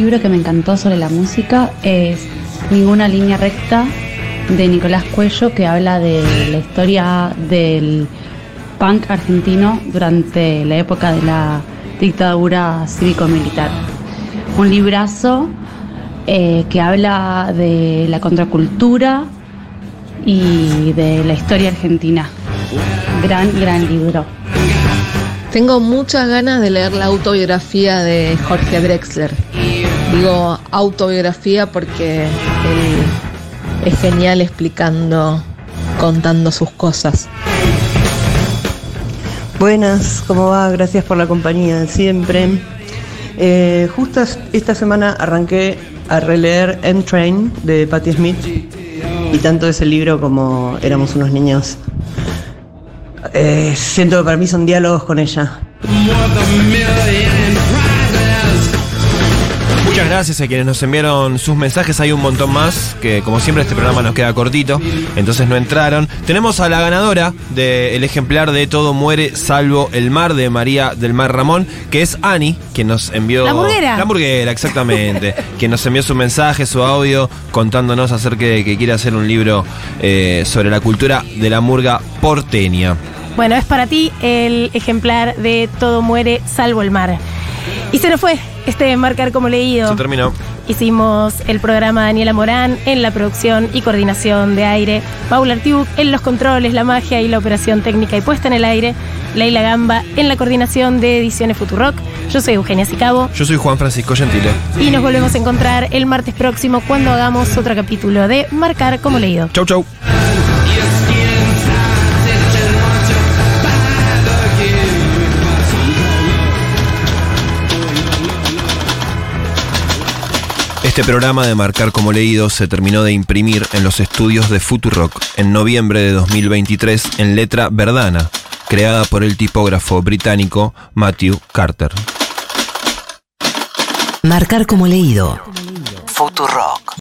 Libro que me encantó sobre la música es Ninguna línea recta de Nicolás Cuello que habla de la historia del punk argentino durante la época de la dictadura cívico-militar. Un librazo eh, que habla de la contracultura y de la historia argentina. Gran, gran libro. Tengo muchas ganas de leer la autobiografía de Jorge Drexler. Digo autobiografía porque es genial explicando, contando sus cosas. Buenas, ¿cómo va? Gracias por la compañía siempre. Eh, justo esta semana arranqué a releer M-Train de Patti Smith y tanto ese libro como éramos unos niños. Eh, siento que para mí son diálogos con ella. Muchas gracias a quienes nos enviaron sus mensajes. Hay un montón más, que como siempre este programa nos queda cortito, entonces no entraron. Tenemos a la ganadora del ejemplar de Todo muere salvo el mar de María del Mar Ramón, que es Ani, quien nos envió... La hamburguera. La hamburguera, exactamente. *laughs* quien nos envió su mensaje, su audio, contándonos acerca de que quiere hacer un libro eh, sobre la cultura de la murga porteña. Bueno, es para ti el ejemplar de Todo muere salvo el mar. Y se nos fue este marcar como leído. Se terminó. Hicimos el programa Daniela Morán en la producción y coordinación de aire, Paula Artiuk en los controles, la magia y la operación técnica y puesta en el aire, Leila Gamba en la coordinación de ediciones Futurock. Yo soy Eugenia Sicabo Yo soy Juan Francisco Gentile. y nos volvemos a encontrar el martes próximo cuando hagamos otro capítulo de Marcar como leído. Chau, chau. Este programa de Marcar como Leído se terminó de imprimir en los estudios de Futurock en noviembre de 2023 en letra verdana, creada por el tipógrafo británico Matthew Carter. Marcar como leído. Futurock.